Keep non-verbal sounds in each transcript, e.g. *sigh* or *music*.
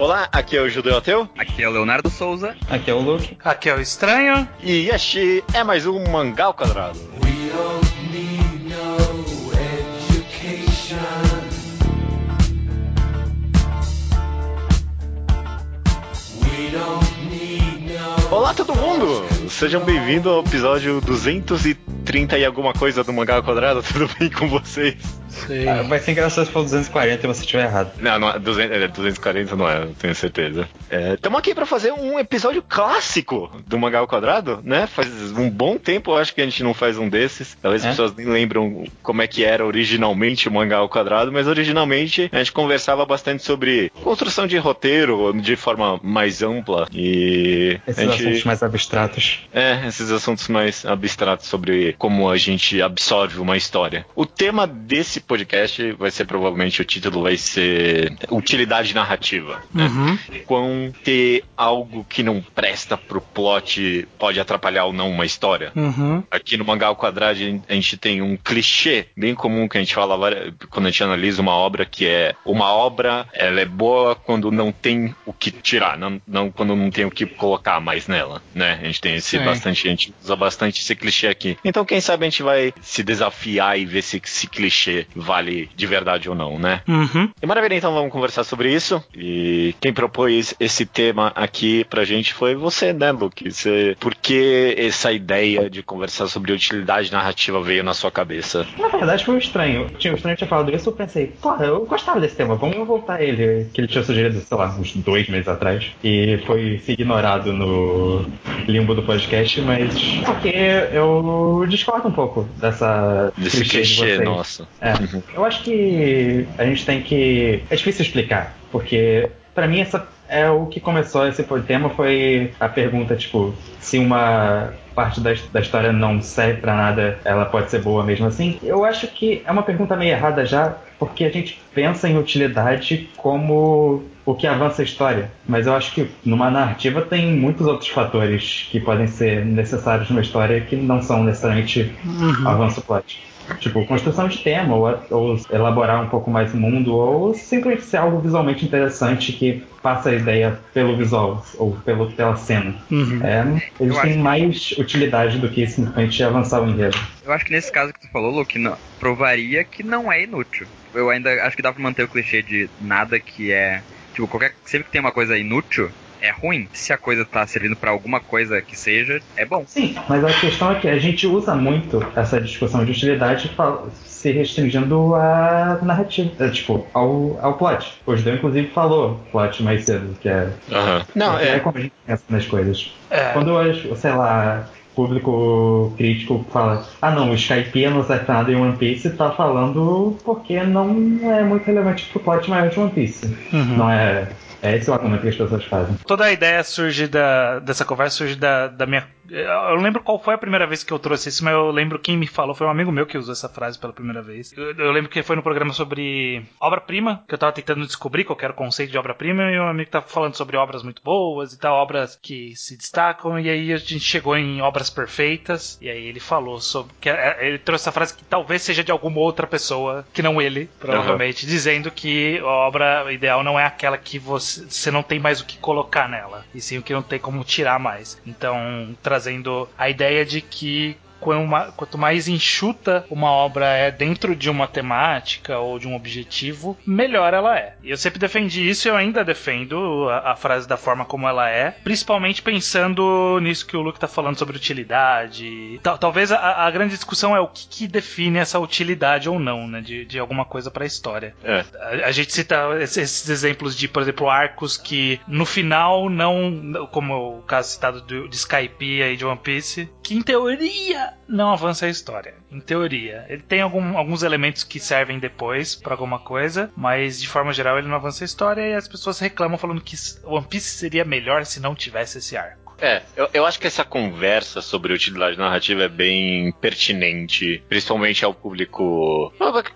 Olá, aqui é o Judeu Ateu. Aqui é o Leonardo Souza. Aqui é o Luke. Aqui é o Estranho. E este é mais um Mangá ao Quadrado. We don't need no education. Olá todo mundo! Sejam bem-vindos ao episódio 230 e alguma coisa do Mangá ao Quadrado. *laughs* Tudo bem com vocês? Sei. Ah, vai ser engraçado se for 240 e você estiver errado. Não, não é 200, é 240 não é, eu tenho certeza. Estamos aqui para fazer um episódio clássico do Mangá ao Quadrado, né? Faz um bom tempo, eu acho que a gente não faz um desses. Talvez É? as pessoas nem lembram como é que era originalmente o Mangá ao Quadrado, mas originalmente a gente conversava bastante sobre construção de roteiro de forma mais ampla e Esses a gente... assuntos mais abstratos. É, esses assuntos mais abstratos sobre como a gente absorve uma história. O tema desse podcast vai ser provavelmente o título vai ser utilidade narrativa. Né? Uhum. Quão ter algo que não presta pro plot pode atrapalhar ou não uma história. Uhum. Aqui no Mangá ao Quadrado a gente tem um clichê bem comum que a gente fala quando a gente analisa uma obra que é uma obra, ela é boa quando não tem o que tirar, não, não quando não tem o que colocar mais nela, né? A gente tem esse Sim. bastante, a gente usa bastante esse clichê aqui. Então quem sabe a gente vai se desafiar e ver se esse clichê vale de verdade ou não, né? Uhum. E maravilha, então vamos conversar sobre isso. E quem propôs esse tema aqui pra gente foi você, né, Luke? Você, por que essa ideia de conversar sobre utilidade narrativa veio na sua cabeça? Na verdade foi um estranho. Tinha- O estranho tinha falado isso, eu pensei, porra, eu gostava desse tema, vamos voltar a ele. Que ele tinha sugerido, sei lá, uns dois meses atrás. E foi se ignorado no limbo do podcast, mas porque eu discordo um pouco dessa Desse clichê de nossa. É. Uhum. Eu acho que a gente tem que. É difícil explicar, porque pra mim essa é o que começou esse tema foi a pergunta tipo se uma parte da, da história não serve pra nada, ela pode ser boa mesmo assim. Eu acho que é uma pergunta meio errada já, porque a gente pensa em utilidade como o que avança a história, mas eu acho que numa narrativa tem muitos outros fatores que podem ser necessários numa história que não são necessariamente avanço plot. Tipo, construção de tema, ou, ou elaborar um pouco mais o mundo, ou simplesmente ser algo visualmente interessante que passa a ideia pelo visual, ou pelo, pela cena. Uhum. É, eles Eu têm acho- mais utilidade do que simplesmente avançar o enredo. Eu acho que nesse caso que tu falou, Luke, não- provaria que não é inútil. Eu ainda acho que dá pra manter o clichê de nada que é. Tipo, qualquer. Sempre que tem uma coisa inútil, é ruim. Se a coisa tá servindo pra alguma coisa que seja, é bom. Sim, mas a questão é que a gente usa muito essa discussão de utilidade se restringindo à narrativa, é, tipo, ao, ao plot. O Judeu, inclusive, falou plot mais cedo, que é Aham. Não, é. é. como a gente pensa nas coisas. É. Quando, eu, sei lá, público crítico fala ah não, o Skype não pra nada em One Piece, tá falando porque não é muito relevante pro plot maior de One Piece. Uhum. Não é... É esse o argumento que as pessoas fazem. Toda a ideia surge da, dessa conversa, surge da, da minha. Eu não lembro qual foi a primeira vez que eu trouxe isso, mas eu lembro quem me falou. Foi um amigo meu que usou essa frase pela primeira vez. Eu, eu lembro que foi no programa sobre obra-prima, que eu tava tentando descobrir qual era o conceito de obra-prima, e um amigo tava falando sobre obras muito boas e tal, obras que se destacam, e aí a gente chegou em obras perfeitas, e aí ele falou sobre. Que, é, ele trouxe essa frase que talvez seja de alguma outra pessoa, que não ele, provavelmente, dizendo que a obra ideal não é aquela que você, você não tem mais o que colocar nela, e sim o que não tem como tirar mais. Então, trazendo a ideia de que quanto ma- quanto mais enxuta uma obra é dentro de uma temática ou de um objetivo, melhor ela é. E eu sempre defendi isso e eu ainda defendo a, a frase da forma como ela é, principalmente pensando nisso que o Luke tá falando sobre utilidade. Tal- talvez a, a grande discussão é o que, que define essa utilidade ou não, né, de, de alguma coisa pra história. É. A, a gente cita esses, exemplos de, por exemplo, arcos que no final não, como o caso citado do, de Skype e de One Piece, que em teoria não avança a história. Em teoria. Ele tem algum- alguns elementos que servem depois pra alguma coisa, mas de forma geral ele não avança a história e as pessoas reclamam falando que One Piece seria melhor se não tivesse esse arco. É, eu, eu acho que essa conversa sobre utilidade narrativa é bem pertinente, principalmente ao público.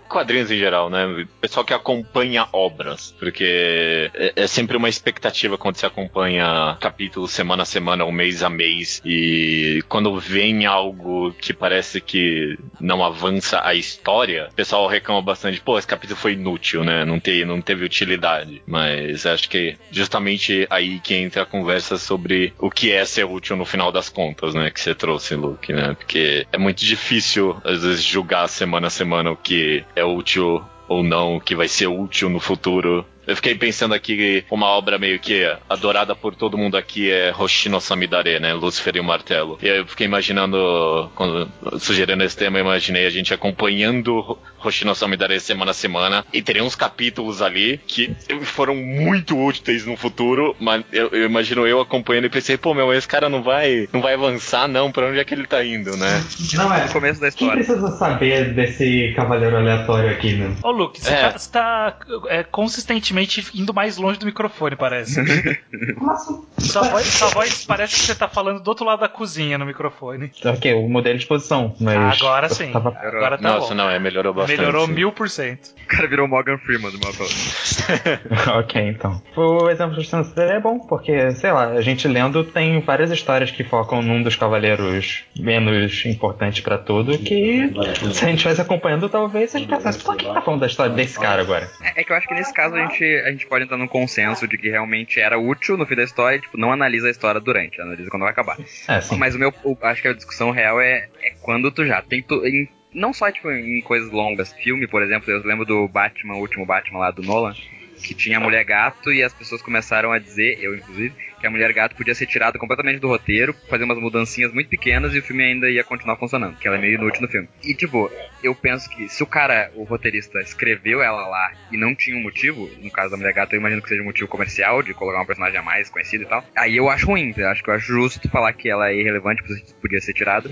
quadrinhos em geral, né? Pessoal que acompanha obras. Porque é, é sempre uma expectativa quando se acompanha capítulo semana a semana, ou mês a mês. E quando vem algo que parece que não avança a história, o pessoal reclama bastante, pô, esse capítulo foi inútil, né? Não, te, não teve utilidade. Mas acho que justamente aí que entra a conversa sobre o que é ser útil no final das contas, né? Que você trouxe, Luke, né? Porque é muito difícil, às vezes, julgar semana a semana o que é útil ou não, o que vai ser útil no futuro. Eu fiquei pensando aqui que uma obra meio que adorada por todo mundo aqui é Hoshino Samidare, né? Lúcifer e o Martelo. E aí eu fiquei imaginando, quando sugerindo esse tema, eu imaginei a gente acompanhando Hoshino Samidare semana a semana e teria uns capítulos ali que foram muito úteis no futuro, mas eu, eu imagino eu acompanhando e pensei, pô, meu, esse cara não vai, não vai avançar não, pra onde é que ele tá indo, né? Não é. No começo da Quem história. precisa saber desse cavaleiro aleatório aqui, né? Ô, Luke, você É. tá, tá, é, consistentemente indo mais longe do microfone, parece. *laughs* Como assim? sua, voz, sua voz parece que você tá falando do outro lado da cozinha no microfone. Ok, o modelo de exposição, mas. Agora sim. Tava... Agora tá Nossa, bom. não, é, melhorou bastante. Melhorou mil por cento. O cara virou Morgan Freeman do mapa. *laughs* ok, então. O exemplo de Sunset é bom, porque, sei lá, a gente lendo tem várias histórias que focam num dos cavaleiros menos importantes pra tudo, que se a gente estivesse acompanhando, talvez a gente pensasse, por que tá falando da história desse cara agora? É é que eu acho que nesse caso a gente, a gente pode entrar num consenso de que realmente era útil no fim da história tipo, não analisa a história durante, analisa quando vai acabar. *laughs* É. Mas o meu, o- acho que a discussão real é, é quando tu já tem tu, em- não só tipo em coisas longas, filme, por exemplo, eu lembro do Batman, o último Batman lá do Nolan, que tinha a mulher gato e as pessoas começaram a dizer, eu inclusive, que a mulher gato podia ser tirada completamente do roteiro, fazer umas mudancinhas muito pequenas e o filme ainda ia continuar funcionando, que ela é meio inútil no filme. E tipo, eu penso que se o cara, o roteirista, escreveu ela lá e não tinha um motivo, no caso da mulher gato, eu imagino que seja um motivo comercial, de colocar um personagem a mais conhecido e tal, aí eu acho ruim, eu acho que eu acho justo falar que ela é irrelevante, podia ser tirada,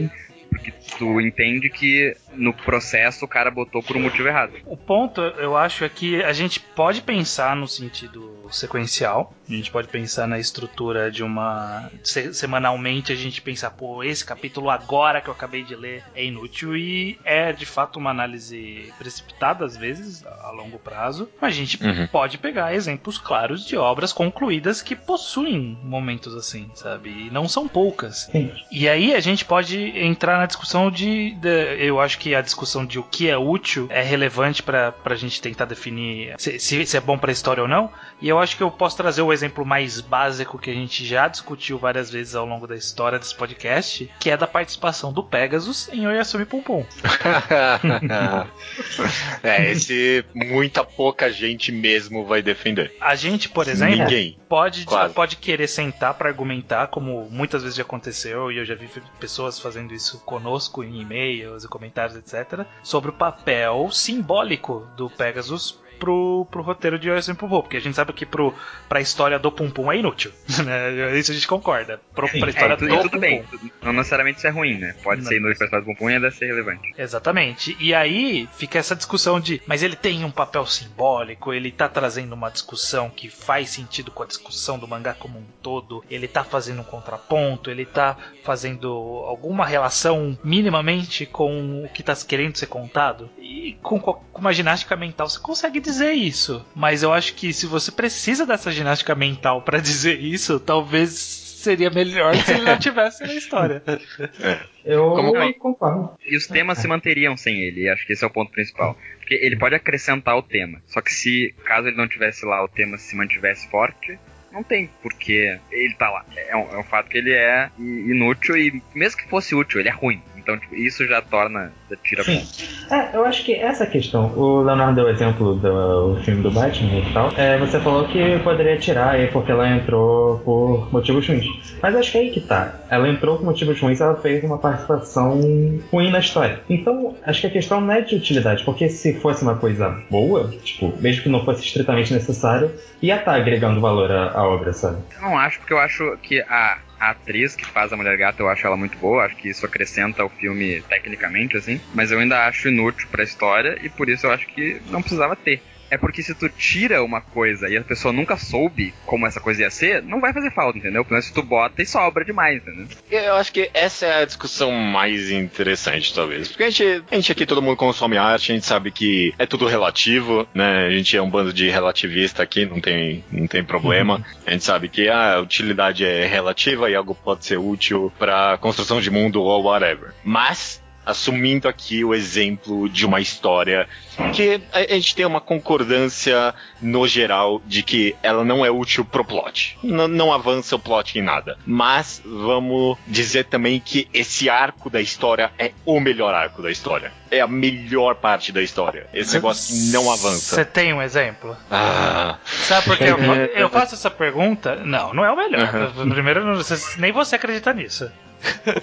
porque tu entende que no processo o cara botou por um motivo errado. O ponto, eu acho, é que a gente pode pensar no sentido sequencial. A gente pode pensar na estrutura de uma. se- semanalmente a gente pensar, pô, esse capítulo agora que eu acabei de ler é inútil e é de fato uma análise precipitada às vezes, a longo prazo. Mas a gente Uhum. pode pegar exemplos claros de obras concluídas que possuem momentos assim, sabe? E não são poucas. Sim. E aí a gente pode entrar na discussão de, de- eu acho que a discussão de o que é útil é relevante pra pra gente tentar definir se, se- se é bom pra história ou não. E eu acho que eu posso trazer o exemplo mais básico que a gente já discutiu várias vezes ao longo da história desse podcast, que é da participação do Pegasus em Oyasumi Pum Pum. é, esse muita pouca gente mesmo vai defender. A gente, por exemplo, Ninguém. pode, Quase. pode querer sentar pra argumentar, como muitas vezes já aconteceu, e eu já vi pessoas fazendo isso conosco em e-mails e comentários, etc., sobre o papel simbólico do Pegasus pro, pro roteiro de Oyasumi Pum Pum, porque a gente sabe que pro, pra história do Pum Pum é inútil, *laughs* né? Isso a gente concorda. Pro, pra É, história tudo, do tudo Pum bem, Pum. não necessariamente isso é ruim, né? Pode Não. ser inútil pra história do Bumbum e ainda ser relevante. Exatamente. E aí fica essa discussão de, mas ele tem um papel simbólico, ele tá trazendo uma discussão que faz sentido com a discussão do mangá como um todo, ele tá fazendo um contraponto, ele tá fazendo alguma relação minimamente com o que tá querendo ser contado. E com, co- com uma ginástica mental você consegue dizer isso. Mas eu acho que se você precisa dessa ginástica mental pra *laughs* dizer isso, talvez seria melhor se ele não tivesse na história. Eu Como que- concordo. E os temas se manteriam sem ele, e acho que esse é o ponto principal. Porque ele pode acrescentar o tema. Só que se, caso ele não tivesse lá, o tema se mantivesse forte, não tem porquê ele tá lá. É um, é um fato que ele é inútil e mesmo que fosse útil, ele é ruim. Então, tipo, isso já torna, tira Sim. É, eu acho que essa questão, o Leonardo deu o exemplo do filme do Batman e tal. É, você falou que poderia tirar aí porque ela entrou por motivos ruins. Mas acho que é aí que tá. Ela entrou por motivos ruins, ela fez uma participação ruim na história. Então, acho que a questão não é de utilidade, porque se fosse uma coisa boa, tipo, mesmo que não fosse estritamente necessário, ia estar agregando valor à, à obra, sabe? Eu não acho, porque eu acho que a, a atriz que faz a Mulher Gata, eu acho ela muito boa, acho que isso acrescenta ao filme tecnicamente, assim, mas eu ainda acho inútil pra história e por isso eu acho que não precisava ter. É porque se tu tira uma coisa e a pessoa nunca soube como essa coisa ia ser, não vai fazer falta, entendeu? Porque se tu bota e sobra demais, entendeu? Eu acho que essa é a discussão mais interessante, talvez. Porque a gente, a gente aqui, todo mundo consome arte, a gente sabe que é tudo relativo, né? A gente é um bando de relativista aqui, não tem, não tem problema. A gente sabe que a utilidade é relativa e algo pode ser útil para construção de mundo ou whatever. Mas assumindo aqui o exemplo de uma história que a gente tem uma concordância no geral de que ela não é útil pro plot. N- não avança o plot em nada. Mas vamos dizer também que esse arco da história é o melhor arco da história. É a melhor parte da história. Esse negócio que não avança. Você tem um exemplo? Ah, Sabe por que eu, *laughs* eu faço essa pergunta? Não, não é o melhor. Primeiro, não- você- nem você acredita nisso.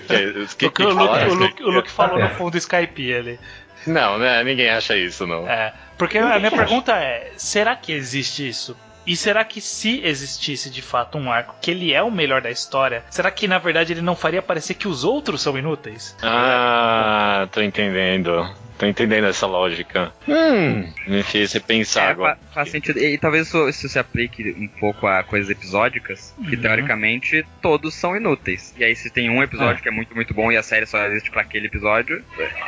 Que, que, o que o Luke, fala? o Luke- o Luke falou no fundo do Skype ali. Não, né? Ninguém acha isso, não. É, porque a minha pergunta é: será que existe isso? E será que se existisse de fato um arco que ele é o melhor da história, será que na verdade ele não faria parecer que os outros são inúteis? Ah, tô entendendo. Tô entendendo essa lógica. Hum, me fez você pensar É, agora. fa- faz sentido. E, e talvez isso, isso se aplique um pouco a coisas episódicas, que Uhum. teoricamente todos são inúteis. E aí se tem um episódio que é muito, muito bom e a série só existe pra aquele episódio,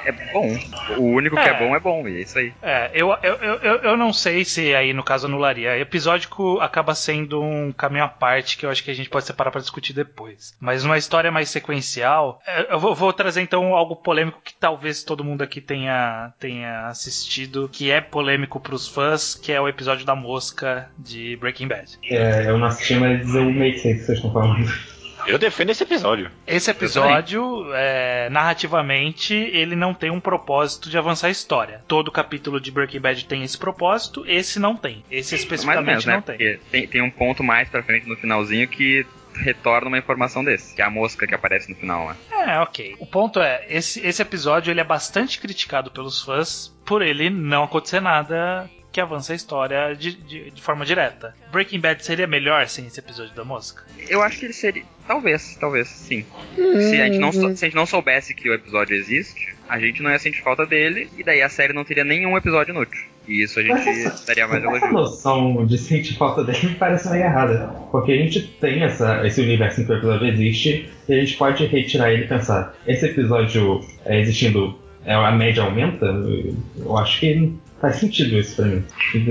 é bom. O único que É. é bom é bom, e é isso aí. É, eu, eu, eu, eu- eu não sei se aí no caso anularia. Episódico acaba sendo um caminho à parte que eu acho que a gente pode separar pra discutir depois. Mas numa história mais sequencial, é, eu vou, vou trazer então algo polêmico que talvez todo mundo aqui tenha, tenha assistido, que é polêmico pros fãs, que é o episódio da mosca de Breaking Bad. É, eu não assisti, mas eu meio que sei o que vocês estão falando. Eu defendo esse episódio. Esse episódio, é, narrativamente, ele não tem um propósito de avançar a história. Todo capítulo de Breaking Bad tem esse propósito, esse não tem. Esse Mais ou especificamente menos, né? não tem. Porque tem, tem um ponto mais pra frente no finalzinho que retorna uma informação desse, que é a mosca que aparece no final lá. É, ok. O ponto é, esse, esse episódio ele é bastante criticado pelos fãs por ele não acontecer nada que avance a história de, de, de forma direta. Breaking Bad seria melhor sem esse episódio da mosca? Eu acho que ele seria. Talvez, talvez, sim. Se a, gente não, se a gente não soubesse que o episódio existe, a gente não ia sentir falta dele, e daí a série não teria nenhum episódio inútil. E isso a gente daria mais Essa elogio. noção de sentir falta dele me *laughs* parece meio errada. Porque a gente tem essa, esse universo em que o episódio existe e a gente pode retirar ele e pensar: esse episódio é, existindo, é, a média aumenta? Eu acho que faz sentido isso pra mim.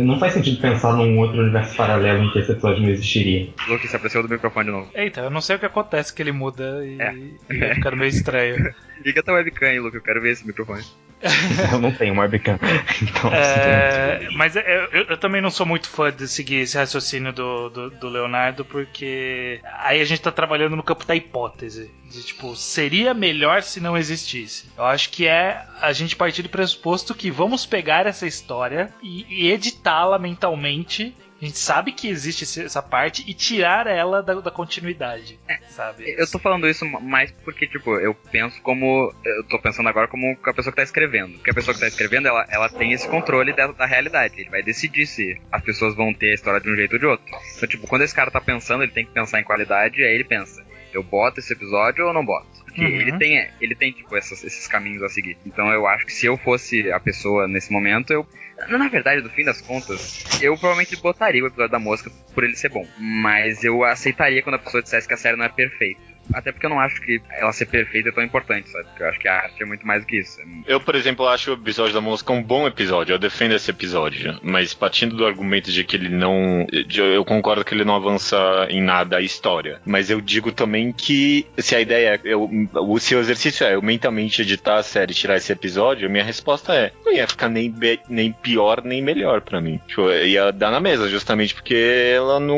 Não faz sentido pensar num outro universo paralelo em que esse episódio não existiria. Luke se apareceu do microfone de novo. Eita, eu não sei o que acontece que ele muda e, É. e vai ficando meio estranho. *laughs* Liga tua webcam aí, Luke, eu quero ver esse microfone. *laughs* Eu não tenho uma webcam. *laughs* Então, É, mas é- eu, eu- eu também não sou muito fã de seguir esse raciocínio do, do, do Leonardo, porque aí a gente tá trabalhando no campo da hipótese. De tipo, seria melhor se não existisse. Eu acho que é a gente partir do pressuposto que vamos pegar essa história e, e editá-la mentalmente. A gente sabe que existe essa parte e tirar ela da, da continuidade. Sabe? Eu tô falando isso mais porque, tipo, eu penso como. Eu tô pensando agora como a pessoa que tá escrevendo. Porque a pessoa que tá escrevendo, ela, ela tem esse controle da, da realidade. Ele vai decidir se as pessoas vão ter a história de um jeito ou de outro. Então, tipo, quando esse cara tá pensando, ele tem que pensar em qualidade, aí ele pensa. Eu boto esse episódio ou não boto? Porque Uhum. ele tem, ele tem tipo, essas- esses caminhos a seguir. Então eu acho que se eu fosse a pessoa nesse momento, eu. Na verdade, no fim das contas, eu provavelmente botaria o episódio da mosca por ele ser bom. Mas eu aceitaria quando a pessoa dissesse que a série não é perfeita. Até porque eu não acho que ela ser perfeita é tão importante, sabe? Porque eu acho que a arte é muito mais que isso. Eu, por exemplo, acho o episódio da música um bom episódio. Eu defendo esse episódio. Mas partindo do argumento de que ele não. de- Eu concordo que ele não avança em nada a história. Mas eu digo também que se a ideia é. Eu, o seu exercício é eu mentalmente editar a série tirar esse episódio, minha resposta é. Não ia ficar nem, nem pior nem melhor pra mim. Tipo, ia dar na mesa, justamente porque ela não.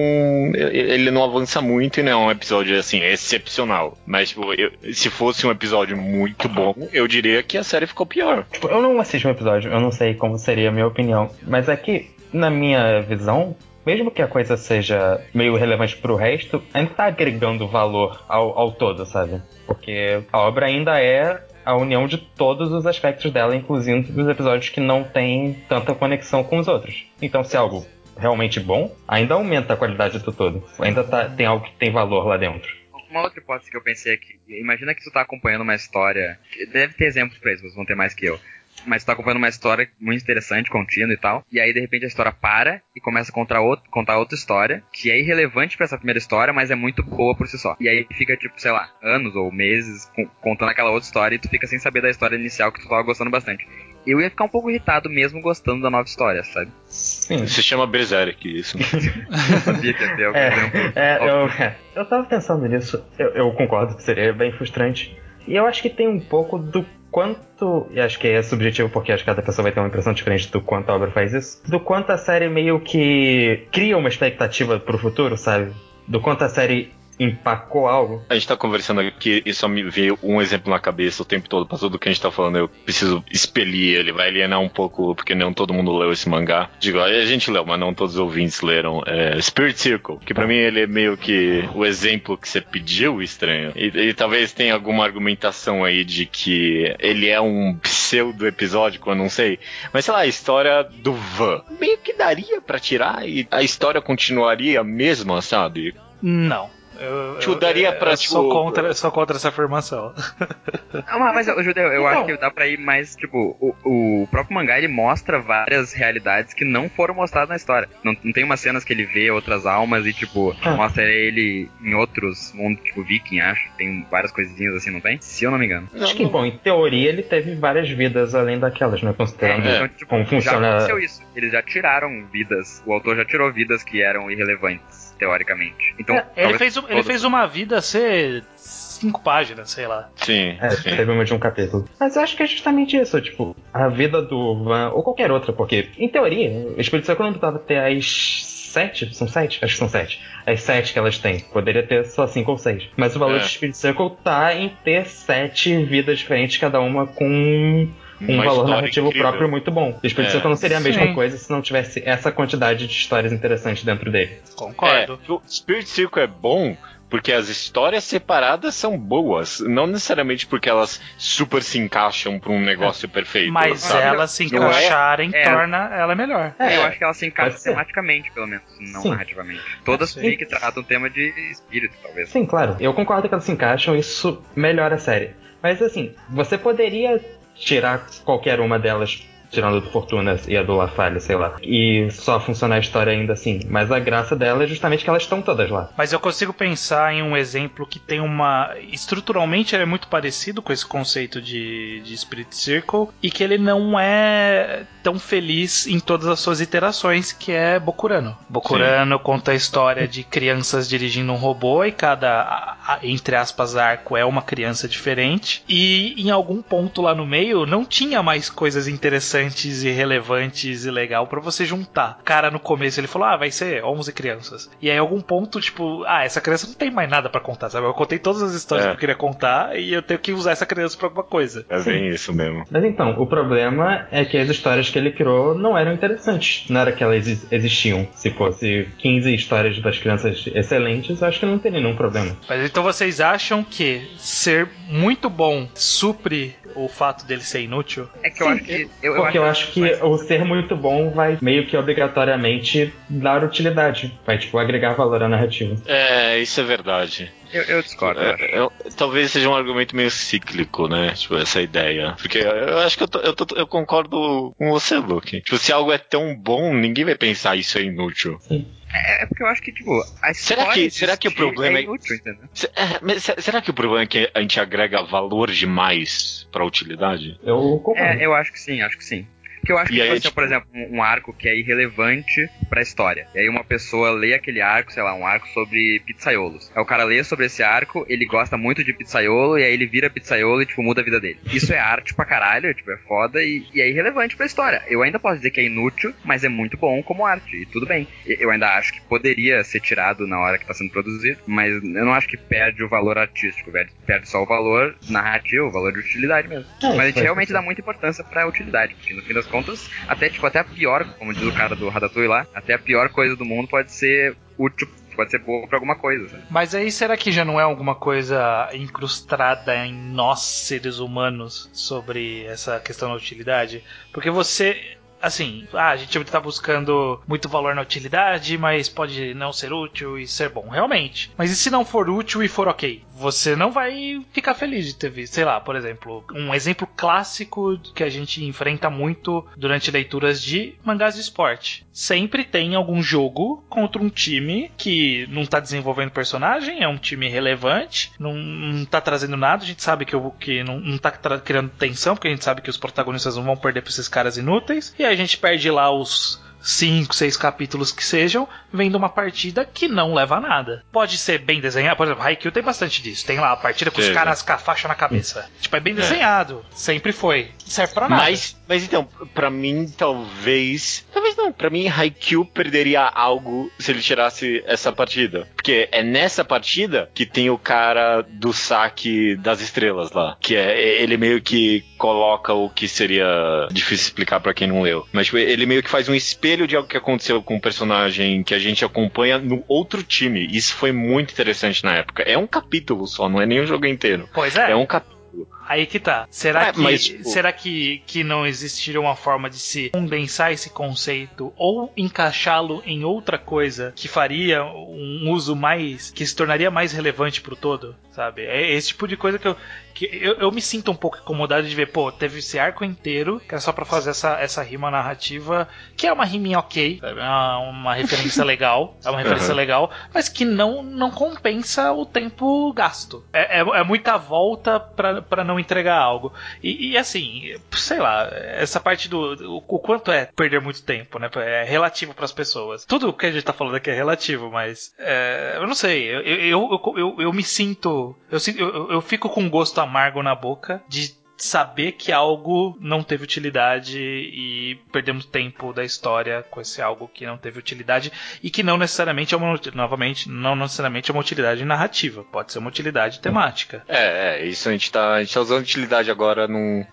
Ele não avança muito e não é um episódio assim, excepcional. Mas, tipo, eu- se fosse um episódio muito bom, eu diria que a série ficou pior. Tipo, eu não assisti um episódio, eu não sei como seria a minha opinião. Mas é que, na minha visão, mesmo que a coisa seja meio relevante pro resto, ainda tá agregando valor ao, ao todo, sabe? Porque a obra ainda é a união de todos os aspectos dela, inclusive os episódios que não têm tanta conexão com os outros. Então, se é algo realmente bom, ainda aumenta a qualidade do todo. Ainda tá- tem algo que tem valor lá dentro. Uma outra hipótese que eu pensei aqui, imagina que tu tá acompanhando uma história, deve ter exemplos pra isso, vocês vão ter mais que eu. mas tu tá acompanhando uma história muito interessante, contínua e tal, e aí de repente a história para e começa a contar, outro, contar outra história, que é irrelevante pra essa primeira história, mas é muito boa por si só. E aí fica, tipo, sei lá, anos ou meses con- contando aquela outra história e tu fica sem saber da história inicial que tu tava gostando bastante. Eu ia ficar um pouco irritado mesmo gostando da nova história, sabe? Sim. Se chama Berserk, isso. *laughs* Eu sabia que ia ter algum É, exemplo. é, eu, é, eu tava pensando nisso, eu, eu concordo que seria bem frustrante. E eu acho que tem um pouco do quanto, e acho que é subjetivo porque acho que cada pessoa vai ter uma impressão diferente do quanto a obra faz isso, do quanto a série meio que cria uma expectativa pro futuro, sabe? Do quanto a série empacou algo. A gente tá conversando aqui e só me veio um exemplo na cabeça o tempo todo. Pra tudo que a gente tá falando, eu preciso expelir ele. Vai alienar um pouco, porque não todo mundo leu esse mangá. Digo, a gente leu, mas não todos os ouvintes leram. É Spirit Circle, que pra mim ele é meio que o exemplo que você pediu, estranho. E, e talvez tenha alguma argumentação aí de que ele é um pseudo episódico, eu não sei. Mas sei lá, a história do Van. Meio que daria pra tirar e a história continuaria a mesma, sabe? Não. Eu, Tipo, eu- daria eu- pra, eu sou tipo- contra, sou contra essa afirmação. *laughs* Ah, mas, Judeu, eu Então. acho que dá pra ir mais, tipo, o, o próprio mangá ele mostra várias realidades que não foram mostradas na história. Não, não tem umas cenas que ele vê outras almas e, tipo, Ah. mostra ele em outros mundos, tipo, viking, acho. Tem várias coisinhas assim, não tem? Se eu não me engano. acho que, bom, em teoria ele teve várias vidas além daquelas, né? Considerando então, tipo, como já funciona. aconteceu isso. Eles já tiraram vidas, o autor já tirou vidas que eram irrelevantes, teoricamente. Então, É, ele talvez fez, um- ele fez uma vida ser cinco páginas, sei lá. Sim, É, sim. teve uma de um capítulo. Mas eu acho que é justamente isso, tipo, a vida do Van, ou qualquer outra, porque, em teoria, o Espírito Santo não precisava ter as sete, são sete? Acho que são sete. As sete que elas têm. Poderia ter só cinco ou seis. Mas o valor É. de Spirit Circle tá em ter sete vidas diferentes, cada uma com um Uma valor narrativo incrível. próprio muito bom. O Spirit É. Circle não seria a mesma Sim. coisa se não tivesse essa quantidade de histórias interessantes dentro dele. Concordo. É, o Spirit Circle é bom porque as histórias separadas são boas, não necessariamente porque elas super se encaixam pra um negócio perfeito. Mas sabe? elas se é- encaixarem é. torna ela melhor. É, eu acho que ela se encaixa pode ser. tematicamente, pelo menos, não Sim. narrativamente. Todas Sim. meio que tratam o tema de espírito, talvez. Sim, claro. Eu concordo que elas se encaixam, isso melhora a série. Mas assim, você poderia tirar qualquer uma delas, tirando a do Fortuna e a do La Falha, sei lá, e só funcionar a história ainda assim. Mas a graça dela é justamente que elas estão todas lá. Mas eu consigo pensar em um exemplo que tem uma. Estruturalmente ele é muito parecido com esse conceito de, de Spirit Circle e que ele não é tão feliz em todas as suas iterações, que é Bokurano. Bokurano conta a história de crianças dirigindo um robô e cada, entre aspas, arco é uma criança diferente. E em algum ponto lá no meio não tinha mais coisas interessantes e relevantes e legal pra você juntar. O cara no começo ele falou: "Ah, vai ser 11 crianças". E aí em algum ponto, tipo, ah, essa criança não tem mais nada pra contar, sabe? Eu contei todas as histórias É. que eu queria contar e eu tenho que usar essa criança pra alguma coisa. É bem isso mesmo. Mas então, o problema é que as histórias que ele criou não eram interessantes. Não era que elas exi- existiam. Se fosse 15 histórias das crianças excelentes, eu acho que não teria nenhum problema. Mas então vocês acham que ser muito bom supre o fato dele ser inútil? É que eu Sim, acho que. Eu, eu acho que mas- o ser muito bom vai meio que obrigatoriamente dar utilidade. Vai, tipo, agregar valor à narrativa. É, isso é verdade. Eu, eu discordo. É, eu- talvez seja um argumento meio cíclico, né? Tipo, essa ideia. Porque eu acho que eu, tô- eu, tô- eu concordo com você, Luke. Tipo, se algo é tão bom, ninguém vai pensar isso é inútil. É, é porque eu acho que, tipo, a Será que- será que o problema é é- inútil, entendeu? Se- é, será que o problema é que a gente agrega valor demais pra utilidade? Eu concordo. É, eu acho que sim, acho que sim. Porque eu acho E que, aí, tipo, assim, tipo- por exemplo, um, arco que é irrelevante pra história. E aí uma pessoa lê aquele arco, sei lá, um arco sobre pizzaiolos. Aí o cara lê sobre esse arco, ele gosta muito de pizzaiolo, e aí ele vira pizzaiolo e, tipo, muda a vida dele. Isso é arte pra caralho, tipo, é foda e, e é irrelevante pra história. Eu ainda posso dizer que é inútil, mas é muito bom como arte, e tudo bem. E- Eu ainda acho que poderia ser tirado na hora que tá sendo produzido, mas eu não acho que perde o valor artístico, velho. Perde só o valor narrativo, o valor de utilidade mesmo. É, Mas a gente realmente dá muita importância pra utilidade, porque no fim das contas, até tipo, até a pior, como diz o cara do Ratatouille lá, até a pior coisa do mundo pode ser útil, pode ser boa pra alguma coisa, sabe? Mas aí será que já não é alguma coisa incrustada em nós, seres humanos, sobre essa questão da utilidade? Porque você. Assim, ah, a gente tá buscando muito valor na utilidade, mas pode não ser útil e ser bom, realmente. Mas e se não for útil e for ok? Você não vai ficar feliz de ter visto, sei lá, por exemplo, um exemplo clássico que a gente enfrenta muito durante leituras de mangás de esporte. Sempre tem algum jogo contra um time que não tá desenvolvendo personagem, é um time relevante, não, não tá trazendo nada, a gente sabe que, que não, não tá criando tensão, porque a gente sabe que os protagonistas não vão perder pra esses caras inúteis, e aí a gente perde lá os cinco, seis capítulos que sejam, vendo uma partida que não leva a nada. Pode ser bem desenhado, por exemplo, Haikyuu tem bastante disso. Tem lá a partida com os Teve. caras com a faixa na cabeça. Tipo, é bem desenhado. Sempre foi. Não serve pra nada. Mas, mas então, pra mim, talvez. Talvez não. Pra mim, Haikyuu perderia algo se ele tirasse essa partida. Porque é nessa partida que tem o cara do saque das estrelas lá. Que é. Ele meio que coloca o que seria difícil explicar pra quem não leu. Mas tipo, ele meio que faz um espelho de algo que aconteceu com um personagem que a gente acompanha no outro time. Isso foi muito interessante na época. É um capítulo só, não é nem o jogo inteiro. Pois é. É um capítulo. Aí que tá. Será É, que, mas, tipo- será que, que não existiria uma forma de se condensar esse conceito ou encaixá-lo em outra coisa que faria um uso mais. que se tornaria mais relevante pro todo? Sabe? É esse tipo de coisa que eu. Que eu, eu me sinto um pouco incomodado de ver, pô, teve esse arco inteiro, que era só pra fazer essa, essa rima narrativa, que é uma riminha ok? É uma, uma referência *laughs* legal, é uma referência Uhum. legal, mas que não, não compensa o tempo gasto. É, é, é muita volta pra, pra não entregar algo. E, e, assim, sei lá, essa parte do. O, o quanto é perder muito tempo, né? É relativo pras pessoas. Tudo que a gente tá falando aqui é relativo, mas. é, eu não sei, eu, eu, eu, eu, eu me sinto. Eu, eu, eu fico com gosto amargo na boca de saber que algo não teve utilidade e perdemos tempo da história com esse algo que não teve utilidade e que não necessariamente é uma novamente não necessariamente é uma utilidade narrativa pode ser uma utilidade temática É, é, isso a gente tá, a gente tá usando utilidade agora num,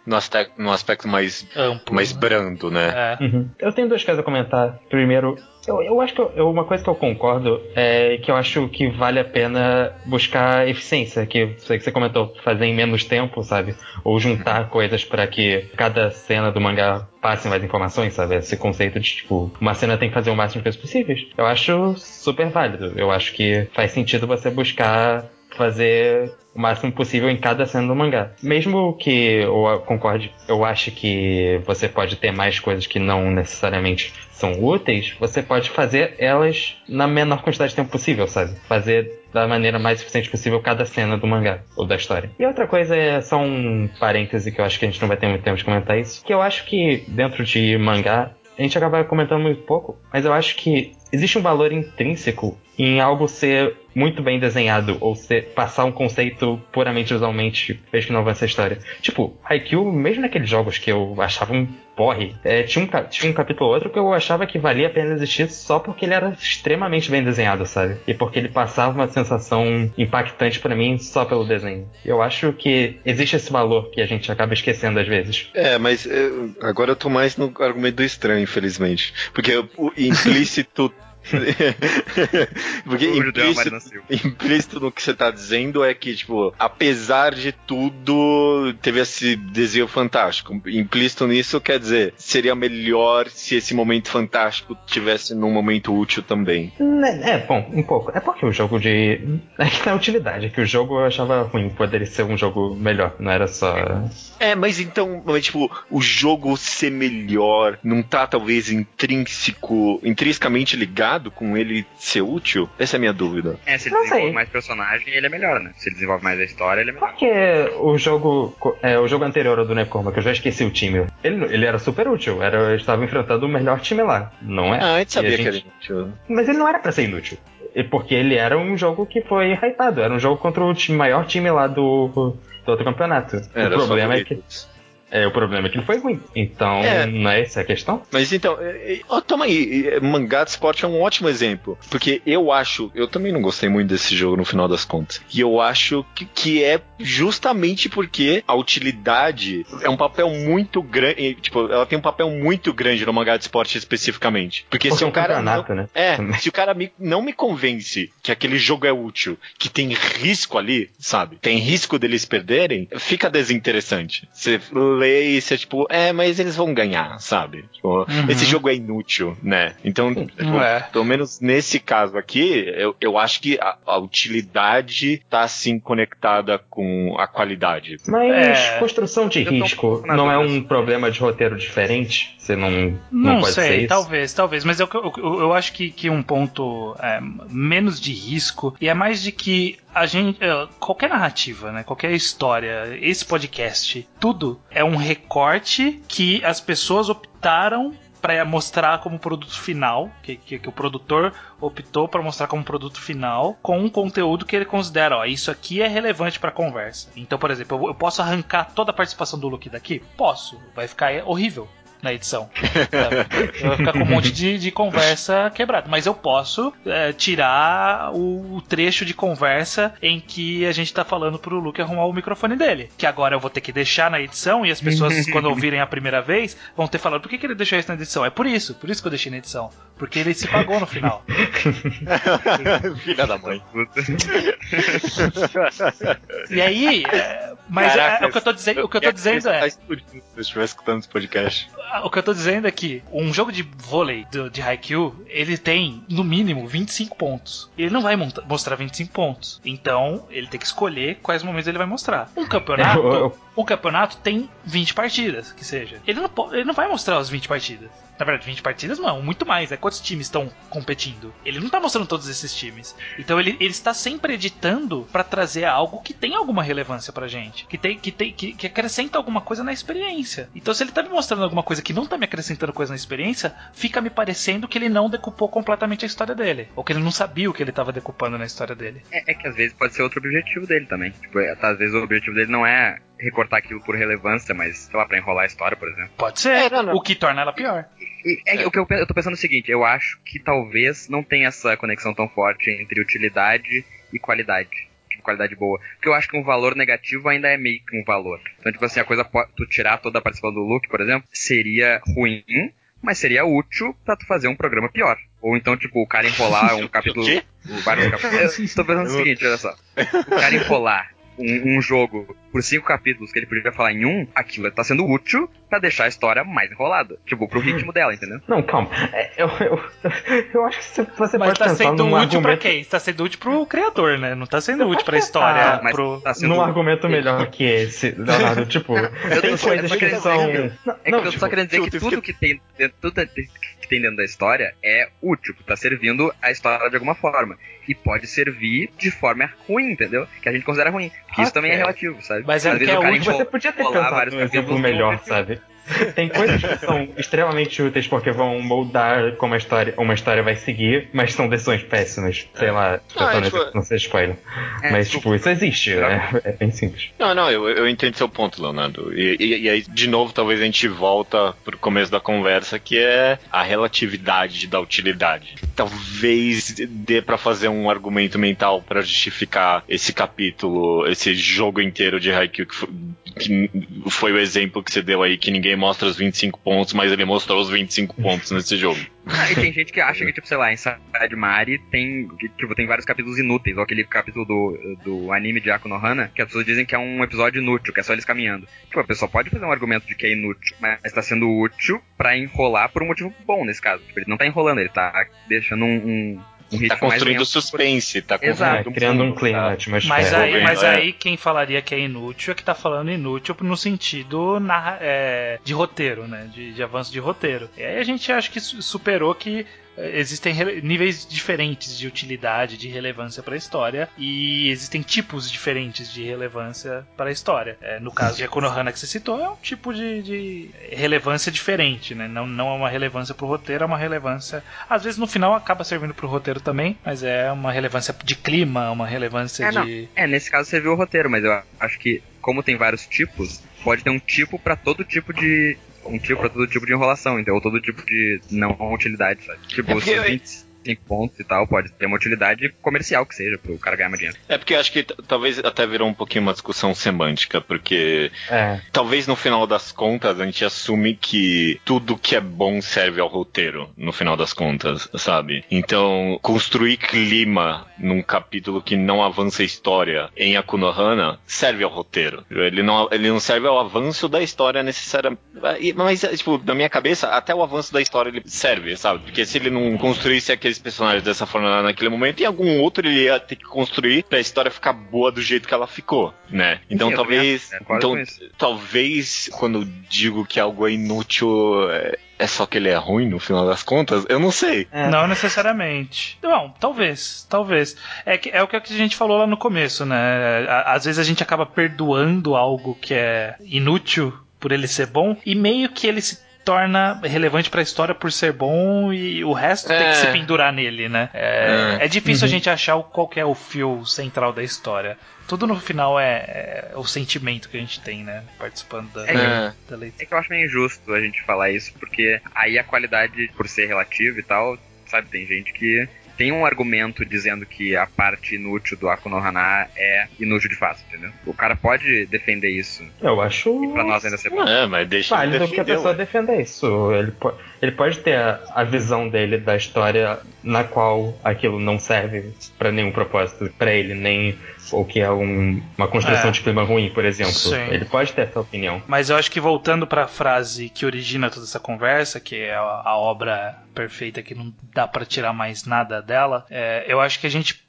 num aspecto mais, amplo mais né? brando, né? é. Uhum. Eu tenho duas coisas a comentar. Primeiro, eu, eu acho que eu- uma coisa que eu concordo é que eu acho que vale a pena buscar eficiência, que sei que você comentou, fazer em menos tempo, sabe? Ou juntar coisas para que cada cena do mangá passe mais informações, sabe? Esse conceito de, tipo, uma cena tem que fazer o máximo de coisas possíveis. Eu acho super válido. Eu acho que faz sentido você buscar fazer o máximo possível em cada cena do mangá. Mesmo que eu concorde, eu acho que você pode ter mais coisas que não necessariamente são úteis, você pode fazer elas na menor quantidade de tempo possível, sabe? Fazer da maneira mais eficiente possível cada cena do mangá ou da história. E outra coisa é só um parêntese que eu acho que a gente não vai ter muito tempo de comentar isso, que eu acho que dentro de mangá a gente acaba comentando muito pouco, mas eu acho que existe um valor intrínseco em algo ser muito bem desenhado ou ser, passar um conceito puramente visualmente, mesmo que não avance a história. Tipo, Haikyuu, mesmo naqueles jogos que eu achava um porre, é, tinha, um, tinha um capítulo ou outro que eu achava que valia a pena existir só porque ele era extremamente bem desenhado, sabe? E porque ele passava uma sensação impactante pra mim só pelo desenho. Eu acho que existe esse valor que a gente acaba esquecendo às vezes. É, mas é, agora eu tô mais no argumento do estranho, infelizmente. Porque o implícito. *laughs* Porque implícito, implícito no que você tá dizendo é que, tipo, apesar de tudo, teve esse desenho fantástico. Implícito nisso quer dizer, seria melhor se esse momento fantástico tivesse num momento útil também. Né, É, bom, um pouco. É porque o jogo de. *laughs* É que na utilidade, é que o jogo eu achava ruim, poderia ser um jogo melhor, não era só. É, mas então, mas, tipo, o jogo ser melhor não tá talvez intrínseco, intrinsecamente ligado com ele ser útil? Essa é a minha dúvida. É, se ele Não desenvolve sei. mais personagem, ele é melhor, né? Se ele desenvolve mais a história, ele é melhor. Porque o jogo. É, o jogo anterior ao do Nekoma, que eu já esqueci o time, ele, ele era super útil. Era, eu estava enfrentando o melhor time lá, não é? Ah, a gente sabia a que gente- era inútil. Mas ele não era pra ser inútil. E Porque ele era um jogo que foi hypado. Era um jogo contra o time- maior time lá do, do outro campeonato. Era o problema é que. É, o problema é que ele foi ruim. Então, É. não é essa a questão? Mas então, é, é, ó, toma aí, é, mangá de esporte é um ótimo exemplo. Porque eu acho, eu também não gostei muito desse jogo no final das contas. E eu acho que, que é justamente porque a utilidade é um papel muito grande. Tipo, ela tem um papel muito grande no mangá de esporte especificamente. Porque Porque se é um cara. campeonato, né? É, se o cara me- não me convence que aquele jogo é útil, que tem risco ali, sabe? Tem risco deles perderem, fica desinteressante. Você lê e você, tipo, é, mas eles vão ganhar, sabe? Tipo, Uhum. Esse jogo é inútil, né? Então, tipo, É. pelo menos nesse caso aqui, eu, eu acho que a, a utilidade tá assim conectada com a qualidade. Mas É. construção de Eu risco não é um problema de roteiro diferente? Você não, não, Não, pode ser sei, isso? talvez, talvez, mas eu, eu, eu- eu acho que, que um ponto é, menos de risco e é mais de que a gente. é, qualquer narrativa, né? Qualquer história, esse podcast, tudo é um recorte que as pessoas optaram para mostrar como produto final, que, que, que o produtor optou para mostrar como produto final, com um conteúdo que ele considera, ó, isso aqui é relevante para conversa. Então, por exemplo, eu, eu posso arrancar toda a participação do Luke daqui? Posso, vai ficar horrível na edição. sabe? Eu vou ficar com um monte de, de conversa quebrada. Mas eu posso é, tirar o, o trecho de conversa em que a gente tá falando pro Luke arrumar o microfone dele. Que agora eu vou ter que deixar na edição e as pessoas, *laughs* quando ouvirem a primeira vez, vão ter falado: por que, que ele deixou isso na edição? É por isso, por isso que eu deixei na edição. Porque ele se pagou no final. *laughs* Filha da mãe. E aí. é, mas é, Caraca, o que eu tô dizendo, o que eu tô dizendo é. tá explodindo se eu estiver escutando esse podcast. O que eu tô dizendo é que um jogo de vôlei do- de Haikyuu, ele tem, no mínimo, 25 pontos. Ele não vai monta- mostrar 25 pontos. Então, ele tem que escolher quais momentos ele vai mostrar. Um campeonato, *laughs* eu- um campeonato tem 20 partidas, que seja. Ele não, ele não vai mostrar as 20 partidas. Na verdade, 20 partidas não, muito mais. É quantos times estão competindo. Ele não tá mostrando todos esses times. Então ele, ele está sempre editando pra trazer algo que tem alguma relevância pra gente. Que tem que, tem, que, que acrescenta alguma coisa na experiência. Então se ele tá me mostrando alguma coisa que não tá me acrescentando coisa na experiência, fica me parecendo que ele não decupou completamente a história dele. Ou que ele não sabia o que ele tava decupando na história dele. É, é que às vezes pode ser outro objetivo dele também. Tipo, é, às vezes o objetivo dele não é recortar aquilo por relevância, mas, sei lá, pra enrolar a história, por exemplo. Pode ser. É, não, não. O que torna ela pior. E é, o que eu, eu tô pensando é o seguinte, eu acho que talvez não tenha essa conexão tão forte entre utilidade e qualidade. Tipo, qualidade boa. Porque eu acho que um valor negativo ainda é meio que um valor. Então, tipo assim, a coisa pode. Tu tirar toda a participação do Luke, por exemplo, seria ruim, mas seria útil pra tu fazer um programa pior. Ou então, tipo, o cara enrolar *laughs* um capítulo. quê? Vários capítulos. Eu tô pensando o seguinte, olha só. O cara enrolar um, um jogo por cinco capítulos que ele podia falar em um, aquilo tá sendo útil pra deixar a história mais enrolada. Tipo, pro ritmo dela, entendeu? Não, calma. É, Eu, eu, *laughs* eu acho que você, Mas pode tá pensar sendo num útil pra argumento, quem? Tá sendo útil pro criador, né? Não tá sendo útil pra história. Ah, mas pro... tá sendo num argumento melhor que esse, Leonardo. *laughs* Tipo, Eu tem só- coisas que querendo são. dizer Não, É que eu tô tipo, só querendo dizer que tudo que tem, dentro, tudo que tem dentro da história é útil, tá servindo a história de alguma forma. E pode servir de forma ruim, entendeu? Que a gente considera ruim. Que isso Ok. também é relativo, sabe? Mas é que cara útil. Você podia ter pensado num exemplo melhor, sabe? Tem coisas que são extremamente úteis porque vão moldar como a história, uma história vai seguir, mas são decisões péssimas. Sei lá, tentando é, tipo- não seja spoiler. É, mas, tipo, tipo, isso existe, né? É bem simples. Não, não, eu, eu entendo seu ponto, Leonardo. E, e- e aí, de novo, talvez a gente volta pro começo da conversa, que é a relatividade da utilidade. Talvez dê pra fazer um argumento mental pra justificar esse capítulo, esse jogo inteiro de Haikyuu, que foi, que foi o exemplo que você deu aí, que ninguém mostra os 25 pontos, mas ele mostrou os 25 *laughs* pontos nesse jogo. Ah, e tem gente que acha *laughs* que, tipo, sei lá, em Saga de Mari tem, que, tipo, tem vários capítulos inúteis, ou aquele capítulo do, do anime de Aku no Hana, que as pessoas dizem que é um episódio inútil, que é só eles caminhando. Tipo, a pessoa pode fazer um argumento de que é inútil, mas tá sendo útil pra enrolar por um motivo bom nesse caso. Tipo, ele não tá enrolando, ele tá deixando um, um, um Tá construindo suspense, tá Exato. construindo criando um clima, tá? atmosfera. Mas aí, vendo, mas é. aí quem falaria que é inútil é que tá falando inútil no sentido narra- é, de roteiro, né? De, de avanço de roteiro. E aí a gente acha que su- superou que é, existem níveis diferentes de utilidade, de relevância para a história e existem tipos diferentes de relevância para a história. É, no caso de Konohana que você citou, é um tipo de, de relevância diferente, né? Não, não é uma relevância pro roteiro, é uma relevância. Às vezes no final acaba servindo pro roteiro também, mas é uma relevância de clima, uma relevância É, não. de. É, nesse caso você viu o roteiro, mas eu acho que, como tem vários tipos, pode ter um tipo pra todo tipo de. Um tipo pra todo tipo de enrolação, então, ou todo tipo de não utilidade, sabe? Tipo, É os eu- 20 5 pontos e tal, pode ter uma utilidade comercial que seja, pro cara ganhar mais dinheiro. É porque eu acho que talvez até virou um pouquinho uma discussão semântica, porque É. talvez no final das contas a gente assume que tudo que é bom serve ao roteiro, no final das contas, sabe? Então, construir clima num capítulo que não avança a história em Akunohana serve ao roteiro. Ele não, ele não serve ao avanço da história necessariamente. Mas, tipo, na minha cabeça, até o avanço da história ele serve, sabe? Porque se ele não construísse aqueles personagens dessa forma naquele momento, em algum outro ele ia ter que construir pra história ficar boa do jeito que ela ficou, né? Então Sim, talvez. concordo Então, talvez quando digo que algo é inútil. É... é só que ele é ruim no final das contas? Eu não sei. É. Não necessariamente. Bom, talvez, talvez. É, que, é o que a gente falou lá no começo, né? À- Às vezes a gente acaba perdoando algo que é inútil por ele ser bom e meio que ele se torna relevante pra história por ser bom e o resto tem É. que se pendurar nele, né? É, É. é difícil Uhum. a gente achar o- qual que é o fio central da história. Tudo no final é, é o sentimento que a gente tem, né? Participando da, É. da leitura. É que eu acho meio injusto a gente falar isso, porque aí a qualidade, por ser relativa e tal, sabe, tem gente que tem um argumento dizendo que a parte inútil do Akunohana é inútil de fato, entendeu? O cara pode defender isso, Eu acho. e pra nós ainda ser bom. É, mas deixa ele válido que a defender, pessoa ué. defenda isso. Ele, po- ele pode ter a, a visão dele da história na qual aquilo não serve pra nenhum propósito pra ele, nem ou que é um- uma construção É. de clima ruim, por exemplo. Sim. Ele pode ter essa opinião. Mas eu acho que voltando pra frase que origina toda essa conversa, que é a, a obra perfeita que não dá pra tirar mais nada dela, é, eu acho que a gente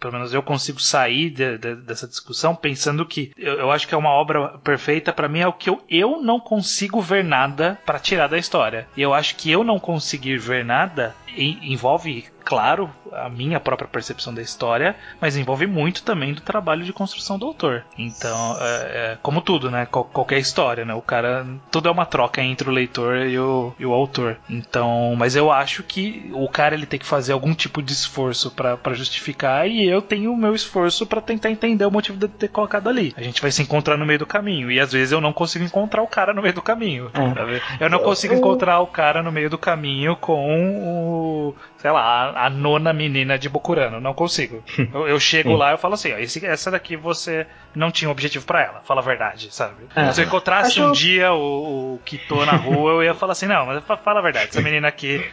pelo menos eu consigo sair de- de- dessa discussão pensando que eu, eu acho que é uma obra perfeita pra mim é o que eu, eu não consigo ver nada pra tirar da história. E eu acho que eu não conseguir ver nada en- envolve, claro, a minha própria percepção da história, mas envolve muito também do trabalho de construção do autor. Então, é, é, como tudo, né? Qual- qualquer história, né? O cara. Tudo é uma troca entre o leitor e o, e o autor. Então, mas eu acho que o cara ele tem que fazer algum tipo de esforço pra pra justificar e eu tenho o meu esforço pra tentar entender o motivo de ter colocado ali. A gente vai se encontrar no meio do caminho e às vezes eu não consigo encontrar o cara no meio do caminho. É. Eu não consigo encontrar o cara no meio do caminho com o, sei lá, a, nona menina de Bokurano. Não consigo. *laughs* Eu, eu chego Sim. lá e eu falo assim, ó, esse- essa daqui você não tinha um objetivo pra ela. Fala a verdade, sabe? É. Se eu encontrasse Acho- um dia o, o Kito na rua, eu ia falar assim, não, mas fa- fala a verdade, essa menina aqui,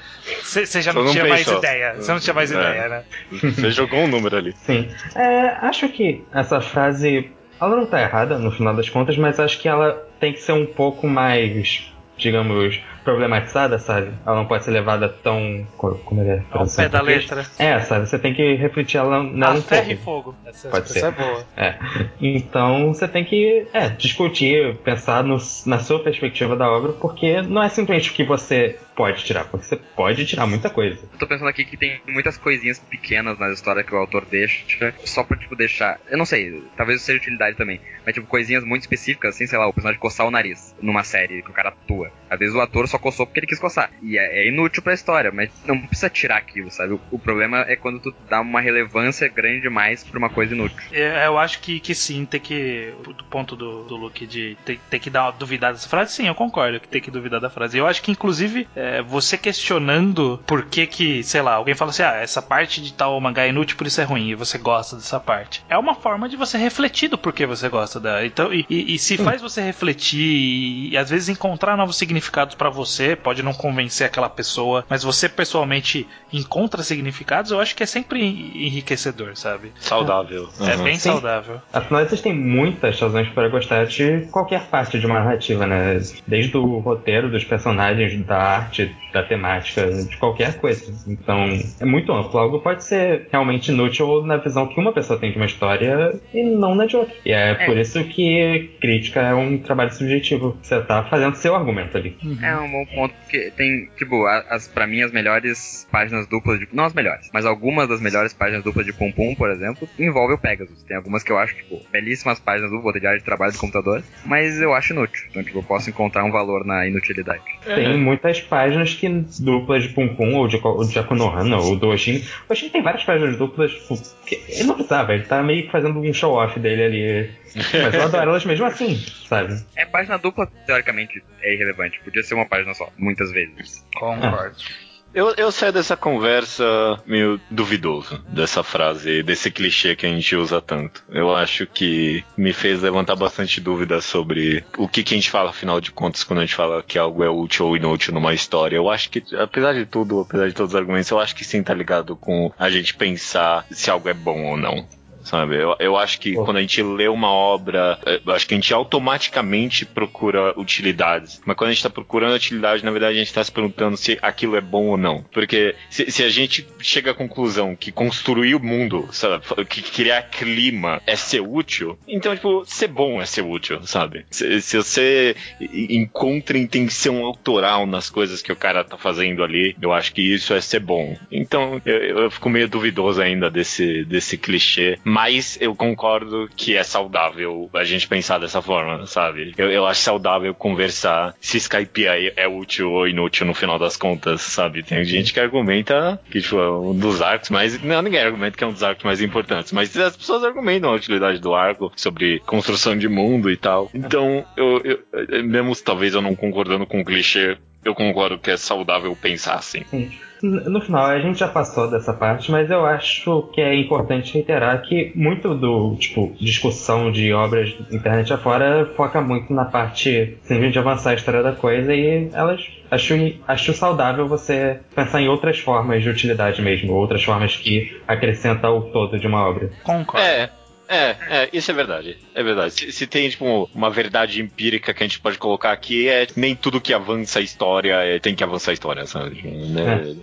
você já não, não tinha mais pensou. ideia. Você não tinha mais É. ideia, né? *laughs* Você jogou um número ali. Sim. É, acho que essa frase. Ela não tá errada no final das contas, mas acho que ela tem que ser um pouco mais, digamos, problematizada, sabe? Ela não pode ser levada tão. co- Como é? Ao pé da letra. É, sabe? Você tem que refletir ela nela Ah, um ferro e fogo. Essa, Pode essa ser. é boa. É. Então você tem que é, discutir, pensar no- na sua perspectiva da obra, porque não é simplesmente o que você pode tirar, porque você pode tirar muita coisa. Eu tô pensando aqui que tem muitas coisinhas pequenas na história que o autor deixa, só pra, tipo, deixar. Eu não sei, talvez seja utilidade também. Mas, tipo, coisinhas muito específicas, assim, sei lá, o personagem coçar o nariz numa série que o cara atua. Às vezes o ator só coçou porque ele quis coçar. E é, é inútil pra história, mas não precisa tirar aquilo, sabe? O, o problema é quando tu dá uma relevância grande demais pra uma coisa inútil. É, Eu acho que, que sim, tem que. Do ponto do, do Luke de ter, ter que dar uma duvidada dessa frase, sim, eu concordo que tem que duvidar da frase. Eu acho que, inclusive, é, você questionando por que que, sei lá, alguém fala assim, ah, essa parte de tal mangá é inútil, por isso é ruim, e você gosta dessa parte. É uma forma de você refletir do porquê você gosta dela. Então, e, e- e se faz você refletir e, e às vezes encontrar novos significados pra você, pode não convencer aquela pessoa, mas você pessoalmente encontra significados, eu acho que é sempre enriquecedor, sabe? Saudável. É Uhum. bem Sim. saudável. Afinal, existem muitas razões para gostar de qualquer parte de uma narrativa, né? Desde o roteiro, dos personagens, da arte, da temática, de qualquer coisa. Então, é muito amplo. Algo pode ser realmente inútil na visão que uma pessoa tem de uma história e não na de outra. E é, por isso que crítica é um trabalho subjetivo. Você tá fazendo seu argumento ali. É um bom ponto, porque tem, tipo, as, pra mim, as melhores páginas duplas de. Não as melhores, mas algumas das melhores páginas duplas de Pum Pum, por exemplo, envolvem o Pegasus. Tem algumas que eu acho, tipo, belíssimas páginas duplas, diário de trabalho de computador, mas eu acho inútil. Então, tipo, eu posso encontrar um valor na inutilidade. Tem muitas páginas que duplas de Pum Pum, ou de, ou de Akunohana, ou do Oshin. O Oshin tem várias páginas duplas tipo, que ele não precisava, ele tá meio que fazendo um show-off dele ali. Mas eu adoro elas mesmo assim, sabe? É, página dupla, teoricamente, é irrelevante. Podia ser uma página só, muitas vezes. Concordo. *laughs* Eu, eu saio dessa conversa meio duvidoso dessa frase, desse clichê que a gente usa tanto. Eu acho que me fez levantar bastante dúvidas sobre o que, que a gente fala, afinal de contas, quando a gente fala que algo é útil ou inútil numa história. Eu acho que, apesar de tudo, apesar de todos os argumentos, eu acho que sim tá ligado com a gente pensar se algo é bom ou não. Sabe? Eu, eu acho que quando a gente lê uma obra, eu acho que a gente automaticamente procura utilidades. Mas quando a gente tá procurando utilidade, na verdade a gente tá se perguntando se aquilo é bom ou não. Porque se, se a gente chega à conclusão que construir o mundo, sabe? Que criar clima é ser útil, então, tipo, ser bom é ser útil, sabe? Se, se você encontra intenção autoral nas coisas que o cara tá fazendo ali, eu acho que isso é ser bom. Então, eu, eu fico meio duvidoso ainda desse, desse clichê, mas eu concordo que é saudável a gente pensar dessa forma, sabe? Eu, eu acho saudável conversar se Skype é, é útil ou inútil no final das contas, sabe? Tem gente que argumenta que, tipo, é um dos arcos mais. Não, ninguém argumenta que é um dos arcos mais importantes, mas as pessoas argumentam a utilidade do arco sobre construção de mundo e tal. Então, eu, eu- mesmo talvez eu não concordando com o clichê, eu concordo que é saudável pensar assim. Sim. No final, a gente já passou dessa parte, mas eu acho que é importante reiterar que muito do, tipo, discussão de obras internet afora foca muito na parte simplesmente de avançar a história da coisa e elas acho, acho saudável você pensar em outras formas de utilidade mesmo, outras formas que acrescentam o todo de uma obra. Concordo. É. É, é, isso é verdade. É verdade. Se, se tem, tipo, uma verdade empírica que a gente pode colocar aqui, é nem tudo que avança a história é, tem que avançar a história, sabe? Né?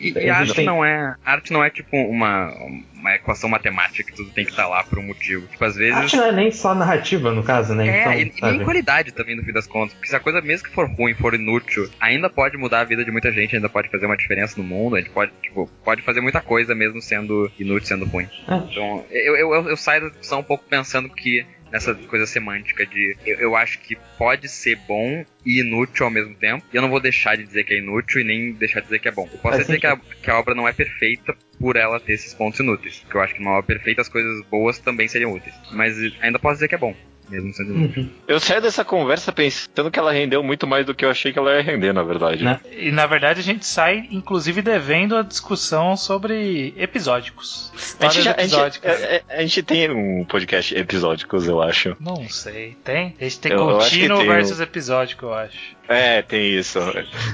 E, e Existem- arte não é. Arte não é tipo uma, uma equação matemática que tudo tem que estar lá por um motivo. Tipo, às vezes. Acho que não é nem só narrativa, no caso, né? É, então, e, e nem qualidade também, no fim das contas. Porque se a coisa, mesmo que for ruim, for inútil, ainda pode mudar a vida de muita gente, ainda pode fazer uma diferença no mundo, a gente pode, tipo, pode fazer muita coisa mesmo sendo inútil, sendo ruim. É. Então, eu, eu, eu, eu saio discussão um pouco pensando que nessa coisa semântica de eu, eu acho que pode ser bom e inútil ao mesmo tempo. E eu não vou deixar de dizer que é inútil e nem deixar de dizer que é bom. Eu posso Faz dizer que a, que a obra não é perfeita por ela ter esses pontos inúteis. Porque eu acho que numa obra perfeita as coisas boas também seriam úteis. Mas ainda posso dizer que é bom. Uhum. Eu saio dessa conversa pensando que ela rendeu muito mais do que eu achei que ela ia render, na verdade. Né? E na verdade a gente sai, inclusive, devendo a discussão sobre episódicos. A gente, já- a, gente, episódicas. é- é- a gente tem um podcast episódicos, eu acho. Não sei, tem? A gente tem Eu- eu contínuo tem versus um- episódico, eu acho. É, tem isso.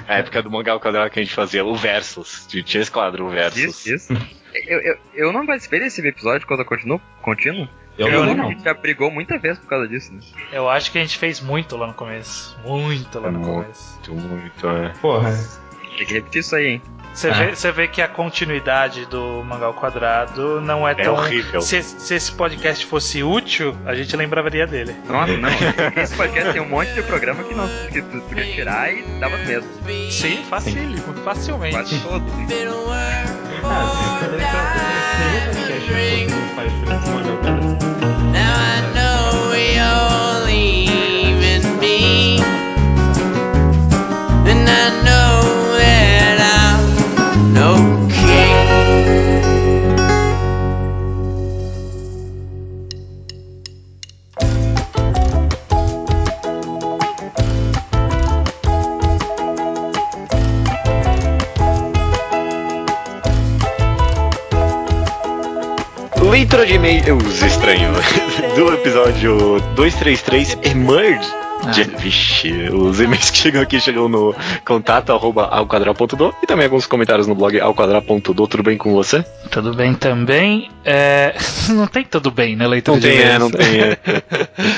A época do mangá ao quadrado que a gente fazia o Versus. Tinha esse quadro, o Versus. Isso, isso. Eu, eu, eu não participei desse episódio quando eu continuo contínuo. Eu Eu lembro que a gente já brigou muita vez por causa disso, né? Eu acho que a gente fez muito lá no começo. Muito lá no Muito. começo. Muito, muito, é. Porra. Tem que repetir isso aí, hein? Você, Ah. vê, você vê que a continuidade do Mangá ao Quadrado não é É tão. horrível. Se, se esse podcast fosse útil, a gente lembraria dele. Nossa, não. Esse podcast tem um monte de programa que não que tu podia tirar e dava mesmo. Sim, facílimo, facilmente. Quase todos. Ah, nenhum de e-mails estranho *laughs* do episódio 233 Emerge. Ah. De, vixe, os e-mails que chegam aqui chegam no contato arroba alquadra.do e também alguns comentários no blog alquadra.do. Tudo bem com você? Tudo bem também. É, *laughs* Não tem tudo bem, né, leitura Não tem, é, *laughs* não tem. É.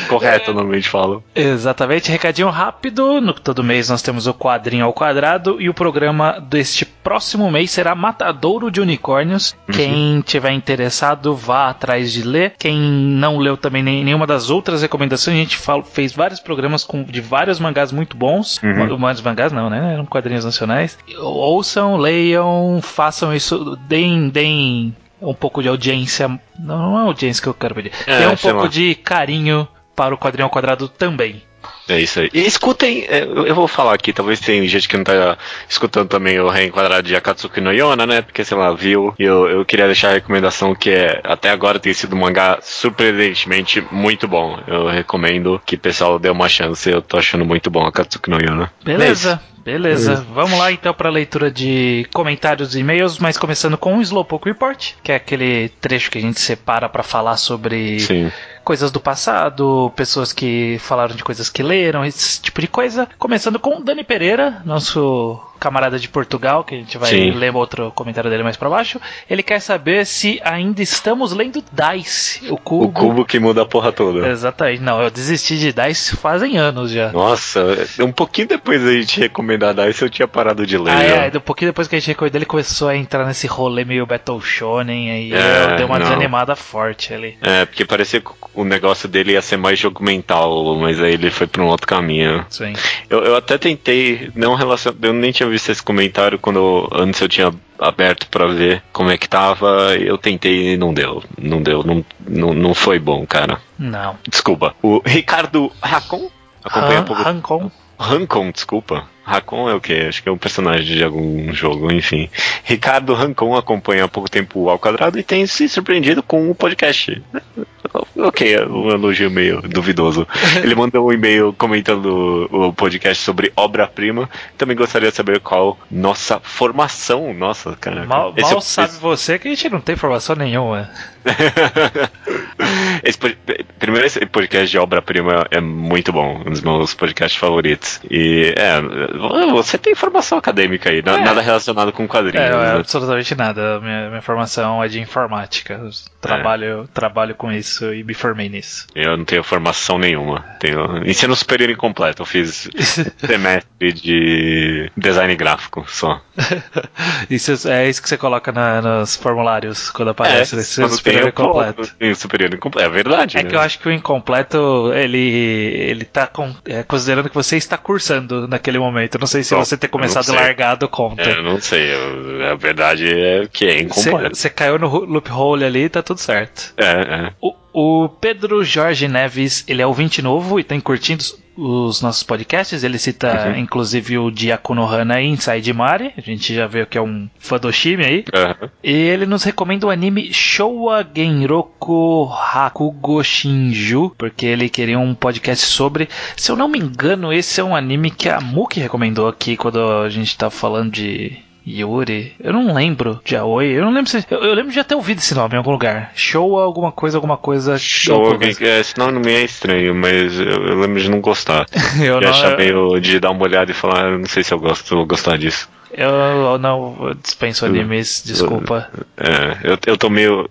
Correto, normalmente falo. Exatamente, recadinho rápido. No todo mês nós temos o quadrinho ao quadrado e o programa deste próximo mês será Matadouro de Unicórnios. Quem tiver interessado, vá atrás de ler. Quem não leu também nem- nenhuma das outras recomendações, a gente fala- fez vários programas com, de vários mangás muito bons. Uhum. Mas mangás não, né? Eram quadrinhos nacionais. Ouçam, leiam, façam isso, deem, deem um pouco de audiência. Não, não é audiência que eu quero pedir. É, Dê um pouco lá. de carinho para o quadrinho ao quadrado também. É isso aí. E escutem, é, eu vou falar aqui, talvez tenha gente que não tá escutando também o Reenquadrado de Akatsuki no Yona, né? Porque, sei lá, viu. E eu, eu queria deixar a recomendação que é, até agora tem sido um mangá surpreendentemente muito bom. Eu recomendo que o pessoal dê uma chance, eu tô achando muito bom Akatsuki no Yona. Beleza. Beleza, vamos lá então para a leitura de comentários e e-mails, mas começando com o Slowpoke Report, que é aquele trecho que a gente separa para falar sobre Sim. Coisas do passado, pessoas que falaram de coisas que leram, esse tipo de coisa. Começando com Dani Pereira, nosso camarada de Portugal, que a gente vai Sim. ler outro comentário dele mais pra baixo. Ele quer saber se ainda estamos lendo Dice, o cubo. O cubo que muda a porra toda. Exatamente. Não, eu desisti de Dice fazem anos já. Nossa, um pouquinho depois da gente recomendar Dice, eu tinha parado de ler. Ah, já. é, um pouquinho depois que a gente recordou, ele começou a entrar nesse rolê meio Battle Shonen, aí É, eu dei uma não. desanimada forte ali. É, porque parecia que o negócio dele ia ser mais jogo mental, mas aí ele foi pra um outro caminho. Sim. Eu, eu até tentei, não relacion... eu nem tinha visto esse comentário quando antes eu tinha aberto pra ver como é que tava, eu tentei e não deu. Não deu, não, não, não foi bom, cara. Não. Desculpa. O Ricardo Racon acompanha Han, um pouco. Hancon. Desculpa. Racon é o que? Acho que é um personagem de algum jogo, enfim. Ricardo Rancon acompanha há pouco tempo o Ao Quadrado e tem se surpreendido com o podcast. Ok, é um elogio meio duvidoso. *laughs* Ele mandou um e-mail comentando o podcast sobre obra-prima. Também gostaria de saber qual nossa formação. Nossa, cara. Mal, esse- mal esse- sabe você que a gente não tem informação nenhuma. *laughs* esse primeiro, esse podcast de obra-prima é muito bom, um dos meus podcasts favoritos. E é, você tem formação acadêmica aí, na- É. nada relacionado com quadrinhos. É, né? absolutamente nada. Minha, minha formação é de informática. Eu Trabalho, trabalho com isso e me formei nisso. Eu não tenho formação nenhuma. Tenho ensino superior incompleto. Eu fiz *laughs* semestre de design gráfico só. *laughs* isso é isso que você coloca na- nos formulários quando aparece esse É, quando superior tem, eu incompleto. coloco, tem o superior incompleto. É verdade. É né? que eu acho que o incompleto, ele, ele tá com- é, considerando que você está cursando naquele momento. Não sei se Bom, você ter começado largado conta. É, eu não sei. eu- a verdade é que é incompleto. você caiu no loophole ali, tá tudo certo. É, é. O, o Pedro Jorge Neves, ele é ouvinte novo e tem curtindo os- os nossos podcasts. Ele cita, Uhum. inclusive, o Diakono Hana e Inside Mari. A gente já viu que é um fã do aí. Aham. E ele nos recomenda o anime Showa Genroku Hakugo Shinju, porque ele queria um podcast sobre. Se eu não me engano, esse é um anime que a Muki recomendou aqui quando a gente tava falando de. Yuri, eu não lembro de Aoi, eu não lembro se. Eu, eu lembro de já ter ouvido esse nome em algum lugar. Showa, alguma coisa, alguma coisa. Show coisa. que. Esse nome não me é estranho, mas eu, eu lembro de não gostar. *laughs* Eu de não, achar meio. de dar uma olhada e falar, "Ah, não sei se eu gosto, vou gostar disso. eu, eu não eu dispenso animes, desculpa. É, eu, eu tô meio.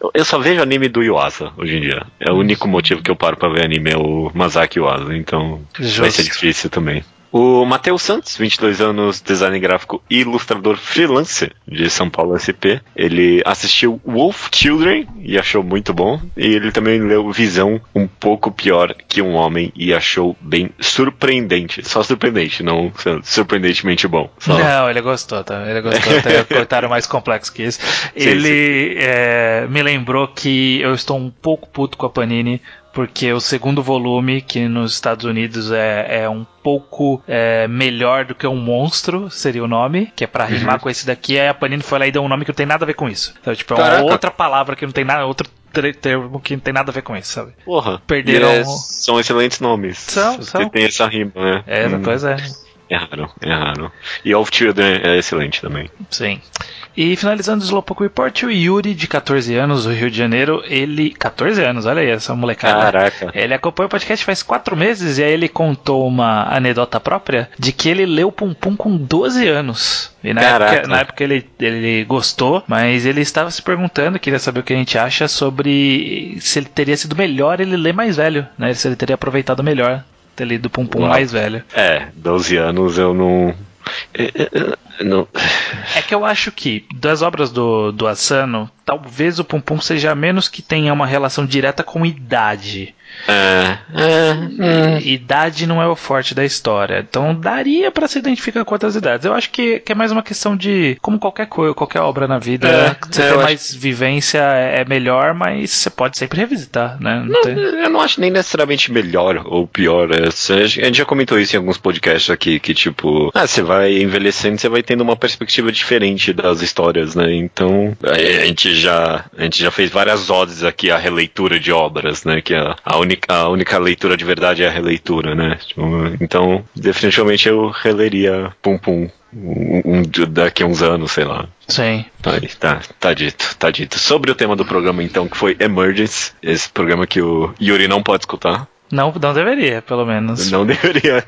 Eu, eu só vejo anime do Yuasa hoje em dia. É o único motivo que eu paro pra ver anime é o Masaki Yuasa, então vai ser Justo. difícil também. O Matheus Santos, 22 anos, design gráfico e ilustrador freelancer de São Paulo SP. Ele assistiu Wolf Children e achou muito bom. E ele também leu Visão, um pouco pior que um homem, e achou bem surpreendente. Só surpreendente, não surpreendentemente bom. Só- Não, ele gostou, tá? Ele gostou. Tem um comentário mais complexo que isso. Ele é, me lembrou que eu estou um pouco puto com a Panini. Porque o segundo volume, que nos Estados Unidos é, é um pouco é, melhor do que um monstro, seria o nome, que é pra rimar com esse daqui, aí a Panini foi lá e deu um nome que não tem nada a ver com isso. Então, tipo, é uma Caraca. outra palavra que não tem nada, outro termo que não tem nada a ver com isso, sabe? Porra. Perderam- é- são excelentes nomes. São, são. tem essa rima, né? É, Hum, pois é. É raro, é raro. E Wolf Children é excelente também. Sim. E finalizando o Slowpoke Report, o Yuri, de 14 anos, do Rio de Janeiro, ele. 14 anos, olha aí essa molecada. Caraca. Ele acompanha o podcast faz 4 meses e aí ele contou uma anedota própria de que ele leu Pum Pum com 12 anos. E na Caraca. época, na época ele, ele gostou, mas ele estava se perguntando, queria saber o que a gente acha sobre se ele teria sido melhor ele ler mais velho, né? Se ele teria aproveitado melhor ter lido Pum Pum Uau. mais velho. É, 12 anos eu não. Não- É que eu acho que das obras do, do Asano, talvez o Pum Pum seja a menos que tenha uma relação direta com idade. É, é, Idade não é o forte da história. Então daria pra se identificar com outras idades. Eu acho que, que é mais uma questão de. Como qualquer coisa, qualquer obra na vida, É, você é, ter mais vivência é melhor, mas você pode sempre revisitar, né? Não tem- Eu não acho nem necessariamente melhor ou pior. é, A gente já comentou isso em alguns podcasts aqui, que tipo, ah, você vai envelhecendo, você vai tendo uma perspectiva diferente das histórias, né? Então, a gente já, a gente já fez várias odes aqui a releitura de obras, né? Que a, a, única, a única leitura de verdade é a releitura, né? Tipo, então, definitivamente eu releria Pum Pum um, um- daqui a uns anos, sei lá. Sim. Tá, tá, tá dito, tá dito. Sobre o tema do programa, então, que foi Emergence, esse programa que o Yuri não pode escutar. Não, não deveria, pelo menos. Não deveria.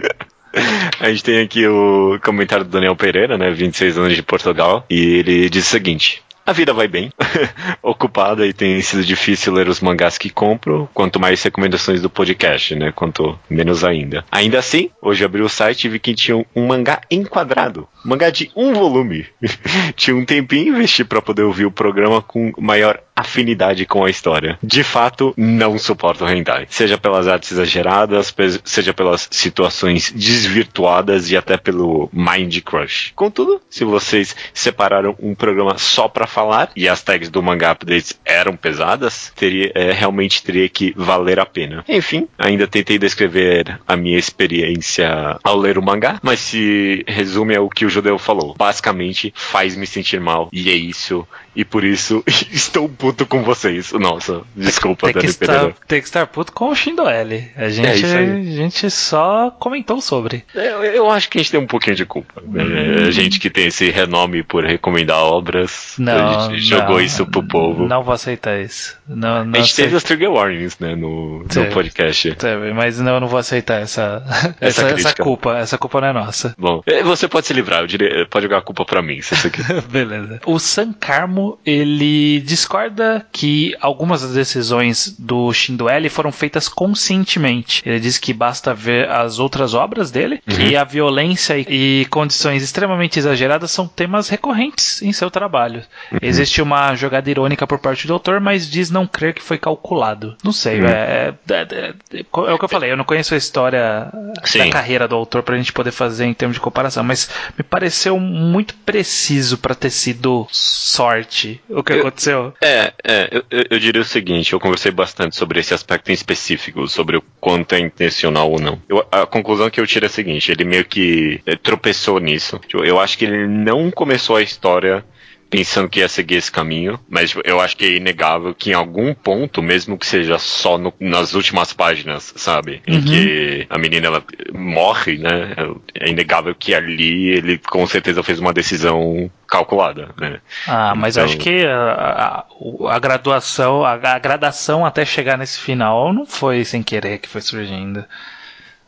*laughs* A gente tem aqui o comentário do Daniel Pereira, né? 26 anos de Portugal. E ele diz o seguinte. A vida vai bem, *laughs* ocupada e tem sido difícil ler os mangás que compro, quanto mais recomendações do podcast, né? Quanto menos ainda. Ainda assim, hoje abri o site e vi que tinha um mangá enquadrado. Mangá de um volume. *laughs* tinha um tempinho e investi pra poder ouvir o programa com maior afinidade com a história. De fato, não suporto o hentai. Seja pelas artes exageradas, seja pelas situações desvirtuadas e até pelo mind crush. Contudo, se vocês separaram um programa só pra falar e as tags do mangá updates eram pesadas, teria, é, realmente teria que valer a pena. Enfim, ainda tentei descrever a minha experiência ao ler o mangá, mas se resume ao que o judeu falou. Basicamente, faz me sentir mal. E é isso. E por isso *laughs* estou puto com vocês. Nossa, desculpa, Tem que, Dani estar, Pereira. tem que estar puto com o Shindo L. A gente, É isso aí. a gente só comentou sobre. Eu, eu acho que a gente tem um pouquinho de culpa. É, A gente que tem esse renome por recomendar obras, Não, a gente jogou não, isso pro povo. Não vou aceitar isso. Não, não a gente teve os trigger warnings, né, no, no Teve. podcast. Teve, Mas não, eu não vou aceitar essa, essa, essa crítica. culpa. Essa culpa não é nossa. Bom, eh, você pode se livrar, eu diria, pode jogar a culpa pra mim, se você *laughs* quiser. Beleza. O San Carmo, ele discorda que algumas das decisões do Shindo L foram feitas conscientemente. Ele diz que basta ver as outras obras dele, que a violência e, e condições extremamente exageradas são temas recorrentes em seu trabalho. Existe uma jogada irônica por parte do autor, mas diz não crer que foi calculado. Não sei, é, é, é- é o que eu falei, eu não conheço a história Sim. da carreira do autor pra gente poder fazer em termos de comparação, mas me pareceu muito preciso pra ter sido sorte o que Eu- aconteceu. É, é, eu, eu- diria o seguinte, eu conversei bastante sobre esse aspecto em específico, sobre o quanto é intencional ou não. Eu- a conclusão que eu tiro é a seguinte, ele meio que eh, tropeçou nisso. Tipo, Eu acho que ele não começou a história pensando que ia seguir esse caminho, mas tipo, eu acho que é inegável que em algum ponto, mesmo que seja só no- nas últimas páginas, sabe, em que a menina ela morre, né, é inegável que ali ele com certeza fez uma decisão calculada, né. Ah, mas Então- acho que a, a- a graduação, a, a gradação até chegar nesse final não foi sem querer que foi surgindo.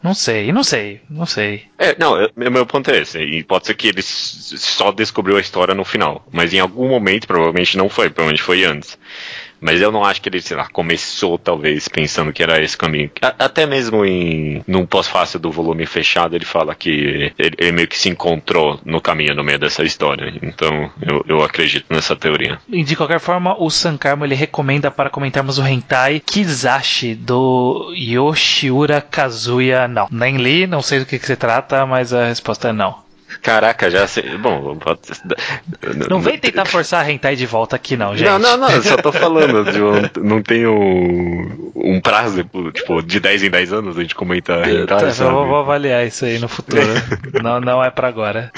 Não sei, não sei, não sei. É, não, eu- meu ponto é esse. E pode ser que ele só descobriu a história no final. Mas em algum momento, provavelmente não foi, provavelmente foi antes. Mas eu não acho que ele, sei lá, começou talvez pensando que era esse caminho. A- até mesmo em num pós-fácil do volume fechado, ele fala que ele, ele meio que se encontrou no caminho no meio dessa história. Então eu, eu acredito nessa teoria. E de qualquer forma, o Sankarmo ele recomenda para comentarmos o hentai Kizashi do Yoshiura Kazuya. Não, nem li, não sei do que, que se trata, mas a resposta é não. Caraca, já sei. Bom, pode- Não vem tentar forçar a hentai de volta aqui, não, gente. Não, não, não, eu só tô *laughs* falando, tipo, não tem um, um prazo, tipo, de 10 em 10 anos a gente comenta Tá, hentai, eu sabe? vou, vou avaliar isso aí no futuro. *laughs* não, não é pra agora.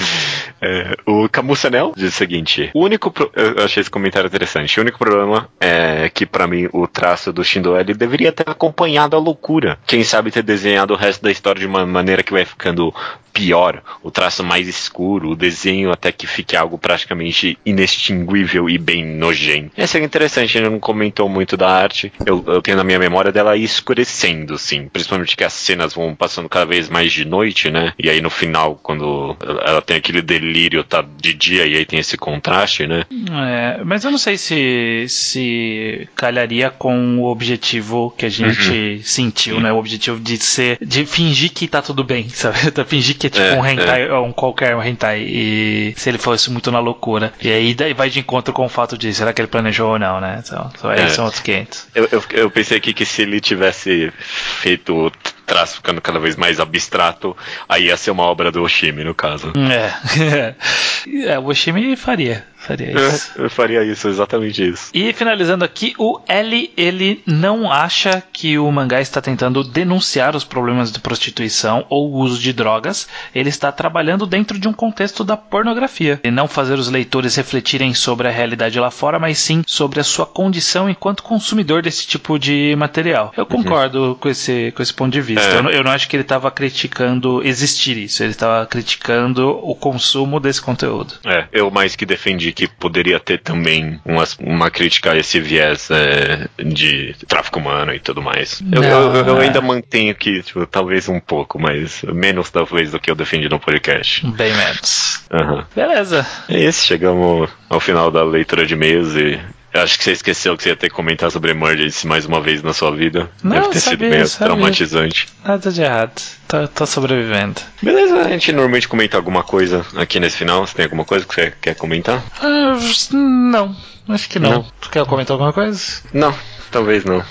É, o Camusanel diz o seguinte: o único. Pro... Eu achei esse comentário interessante. O único problema é que, pra mim, o traço do Shindo ele deveria ter acompanhado a loucura. Quem sabe ter desenhado o resto da história de uma maneira que vai ficando pior, o traço mais escuro, o desenho até que fique algo praticamente inextinguível e bem nojento. Essa é interessante, ele não comentou muito da arte. Eu, eu tenho na minha memória dela escurecendo, sim. Principalmente que as cenas vão passando cada vez mais de noite, né? E aí no final, quando ela tem aquele delírio, tá de dia, e aí tem esse contraste, né? É, mas eu não sei se, se calharia com o objetivo que a gente sentiu, né? O objetivo de ser. de fingir que tá tudo bem, sabe? De *laughs* fingir que é tipo É, um hentai, ou um qualquer hentai. E se ele fosse muito na loucura. E aí daí vai de encontro com o fato de será que ele planejou ou não, né? Então, então É. são outros 500. Eu, eu, eu pensei aqui que se ele tivesse feito o traço ficando cada vez mais abstrato, aí ia ser uma obra do Oshimi, no caso. É. *laughs* é o Oshimi faria. Faria isso. É, *laughs* eu faria isso, exatamente isso. E finalizando aqui, o L, ele não acha que o mangá está tentando denunciar os problemas de prostituição ou uso de drogas. Ele está trabalhando dentro de um contexto da pornografia. E não fazer os leitores refletirem sobre a realidade lá fora, mas sim sobre a sua condição enquanto consumidor desse tipo de material. Eu concordo com, esse, com esse ponto de vista. É. Eu, não, eu não acho que ele estava criticando existir isso. Ele estava criticando o consumo desse conteúdo. É, eu mais que defendi que poderia ter também uma, uma crítica a esse viés é, de tráfico humano e tudo mais. Eu, Não, eu- eu é. ainda mantenho que, tipo, talvez um pouco, mas menos talvez do que eu defendi no podcast. Bem menos. Aham. Beleza. É isso, chegamos ao final da leitura de e-mails e eu acho que você esqueceu que você ia ter que comentar sobre Emergency mais uma vez na sua vida. Não, Deve ter sido sabia, meio sabia. traumatizante. Nada de errado. Tô, tô sobrevivendo. Beleza, a gente normalmente comenta alguma coisa aqui nesse final. Você tem alguma coisa que você quer comentar? Ah, não. Acho que não. Não. Tu quer comentar alguma coisa? Não, talvez não.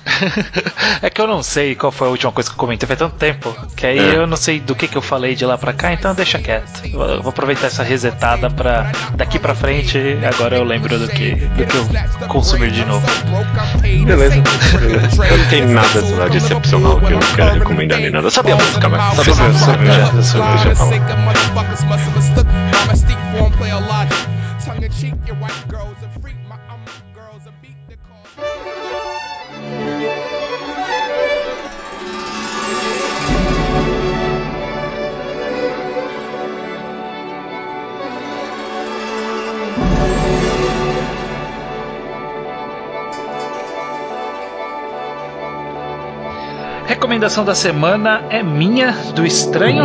*laughs* é que eu não sei qual foi a última coisa que eu comentei, faz tanto tempo. Que aí É. eu não sei do que, que eu falei de lá pra cá, então deixa quieto. Eu vou aproveitar essa resetada pra daqui pra frente, agora eu lembro do que, do que eu consumir de novo. Beleza. Eu não tenho nada lá de excepcional que eu não quero recomendar nem nada. Sabe a música, vai? Sabe a música? deixa eu falar. Tongue in cheek, your white girls a freak, my um girls a beat the call. Recomendação da semana é minha, do estranho.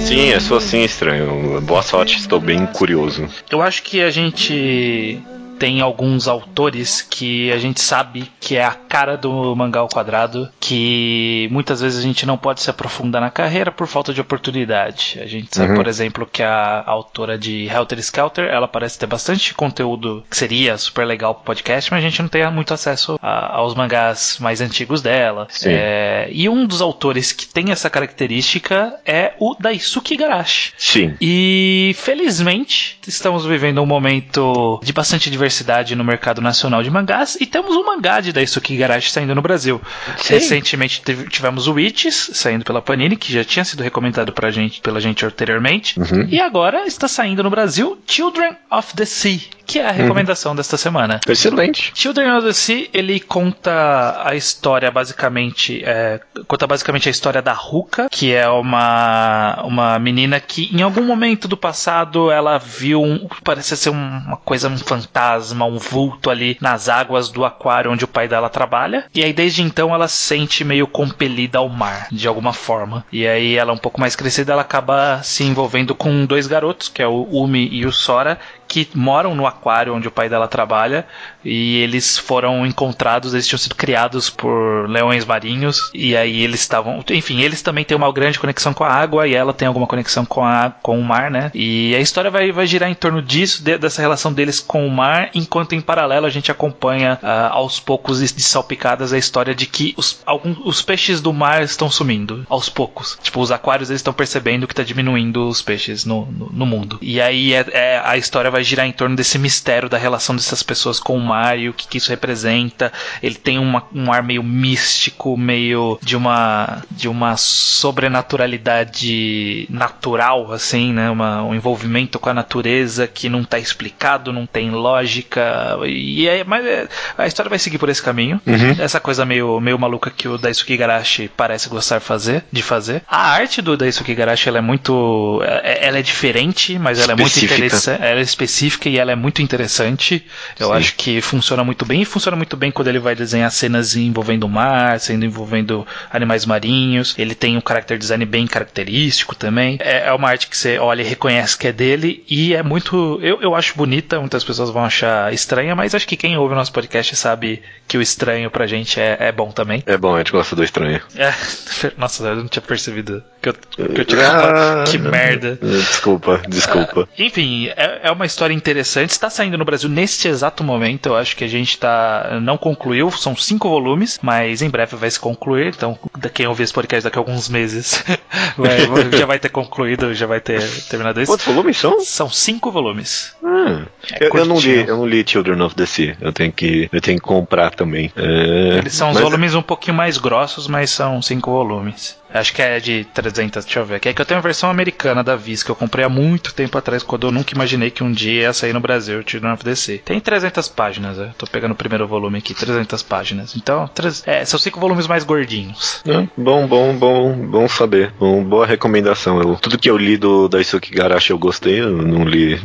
Sim, é só assim estranho. Boa sorte, estou bem curioso. Eu acho que a gente tem alguns autores que a gente sabe que é a cara do mangá ao quadrado, que muitas vezes a gente não pode se aprofundar na carreira por falta de oportunidade. A gente sabe, Uhum. por exemplo, que a autora de Helter Skelter, ela parece ter bastante conteúdo que seria super legal pro podcast, mas a gente não tem muito acesso a- aos mangás mais antigos dela. É, e um dos autores que tem essa característica é o Daisuke Igarashi. Sim. E felizmente estamos vivendo um momento de bastante diversidade no mercado nacional de mangás e temos um mangá de Daisuke Igarashi saindo no Brasil. Sim. Recentemente tive- tivemos o Witches saindo pela Panini, que já tinha sido recomendado pra gente, pela gente anteriormente. Uhum. E agora está saindo no Brasil Children of the Sea, que é a recomendação desta semana. Excelente. Children of the Sea, ele conta a história basicamente, é, conta basicamente a história da Ruka, que é uma, uma menina que em algum momento do passado ela viu um, parece ser um- uma coisa, um fantasma, um vulto ali nas águas do aquário onde o pai dela trabalha. E aí desde então ela se sente meio compelida ao mar, de alguma forma. E aí ela um pouco mais crescida, ela acaba se envolvendo com dois garotos, que é o Umi e o Sora, que moram no aquário onde o pai dela trabalha e eles foram encontrados, eles tinham sido criados por leões marinhos e aí eles estavam, enfim, eles também têm uma grande conexão com a água e ela tem alguma conexão com a com o mar, né? E a história vai, vai girar em torno disso, de- dessa relação deles com o mar, enquanto em paralelo a gente acompanha ah, aos poucos de salpicadas a história de que os, alguns, os peixes do mar estão sumindo aos poucos. Tipo, os aquários eles estão percebendo que está diminuindo os peixes no, no, no mundo. E aí é, é- a história vai girar em torno desse mistério da relação dessas pessoas com o mar e o que, que isso representa. Ele tem uma- um ar meio místico, meio de uma de uma sobrenaturalidade natural, assim, né? Uma- um envolvimento com a natureza que não está explicado, não tem lógica. E é, mas é- a história vai seguir por esse caminho. Essa coisa meio, meio maluca que o Daisuke Igarashi parece gostar fazer, de fazer. A arte do Daisuke Igarashi ela é muito. é- Ela é diferente, mas ela é muito Específica. interessante. Ela é específica e ela é muito interessante. Eu Sim. acho que funciona muito bem. E funciona muito bem quando ele vai desenhar cenas envolvendo o mar, sendo envolvendo animais marinhos. Ele tem um character design bem característico também. É, é uma arte que você olha e reconhece que é dele. E é muito. Eu, eu acho bonita. Muitas pessoas vão achar estranha, mas acho que quem ouve o nosso podcast sabe que o estranho pra gente é, é bom também. É bom, a gente gosta do estranho. É, *laughs* nossa, eu não tinha percebido que eu, que eu. Ah, Que merda. Desculpa, desculpa. Enfim, é, é uma história interessante. Está saindo no Brasil neste exato momento. Eu acho que a gente tá. Não concluiu, são cinco volumes, mas em breve vai se concluir. Então, quem ouvir esse podcast daqui a alguns meses *laughs* vai- já vai ter concluído, já vai ter terminado isso. Quantos volumes são? São cinco volumes. Ah, É eu, eu não li, eu não li Children of the Sea. Eu tenho que, eu tenho que comprar também. É, Eles são os volumes um pouquinho mais grossos, mas são cinco volumes. Acho que é de 300, deixa eu ver. aqui. É que eu tenho a versão americana da Viz, que eu comprei há muito tempo atrás, quando eu nunca imaginei que um dia ia sair no Brasil, Children of Sea. Tem 300 páginas, né? Tô pegando o primeiro volume aqui, 300 páginas. Então, três- é, são cinco volumes mais gordinhos. Ah, bom, bom, bom, bom saber. Bom, boa recomendação. Eu- tudo que eu li do Daisuke Garashi eu gostei. Eu não li,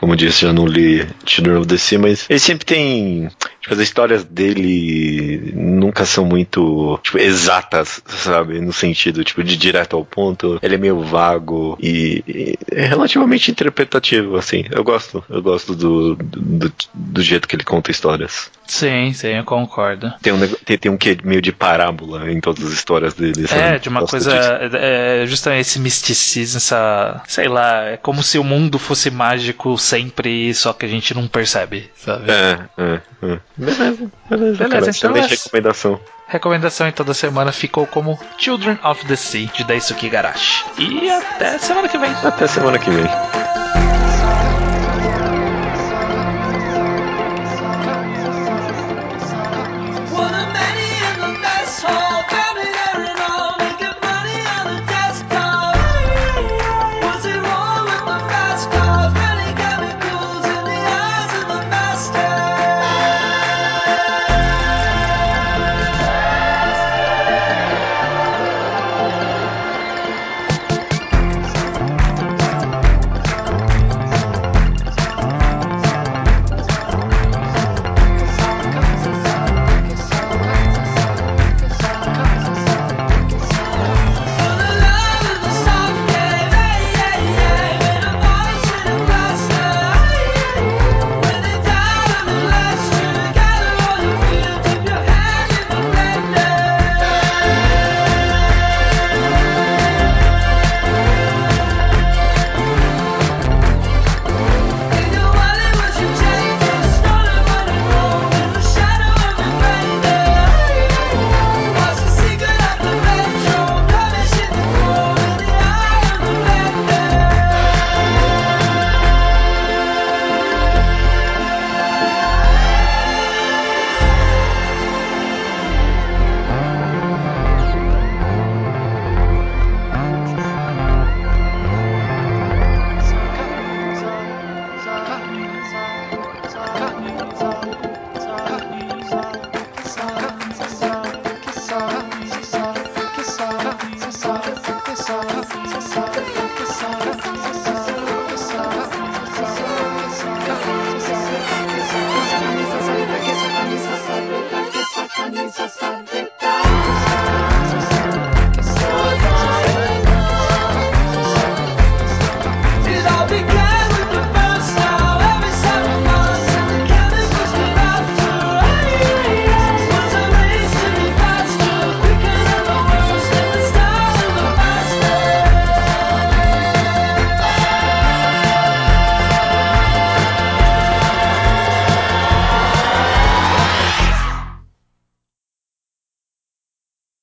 como eu disse, já não li Children of the Sea, mas ele sempre tem. As histórias dele nunca são muito tipo, exatas, sabe? No sentido, tipo, de direto ao ponto. Ele é meio vago e, e é relativamente interpretativo, assim. Eu gosto, eu gosto do, do, do jeito que ele conta histórias. Sim, sim, eu concordo. Tem um, tem, tem um quê meio de parábola em todas as histórias dele. sabe? É, de uma Gosto coisa. disso. É, justamente esse misticismo, essa. Sei lá, é como se o mundo fosse mágico sempre, só que a gente não percebe, sabe? É, é, é. Beleza, beleza. Beleza, cara, então excelente é- recomendação. Recomendação em toda semana ficou como Children of the Sea, de Daisuke Garashi. E até semana que vem. Até semana que vem.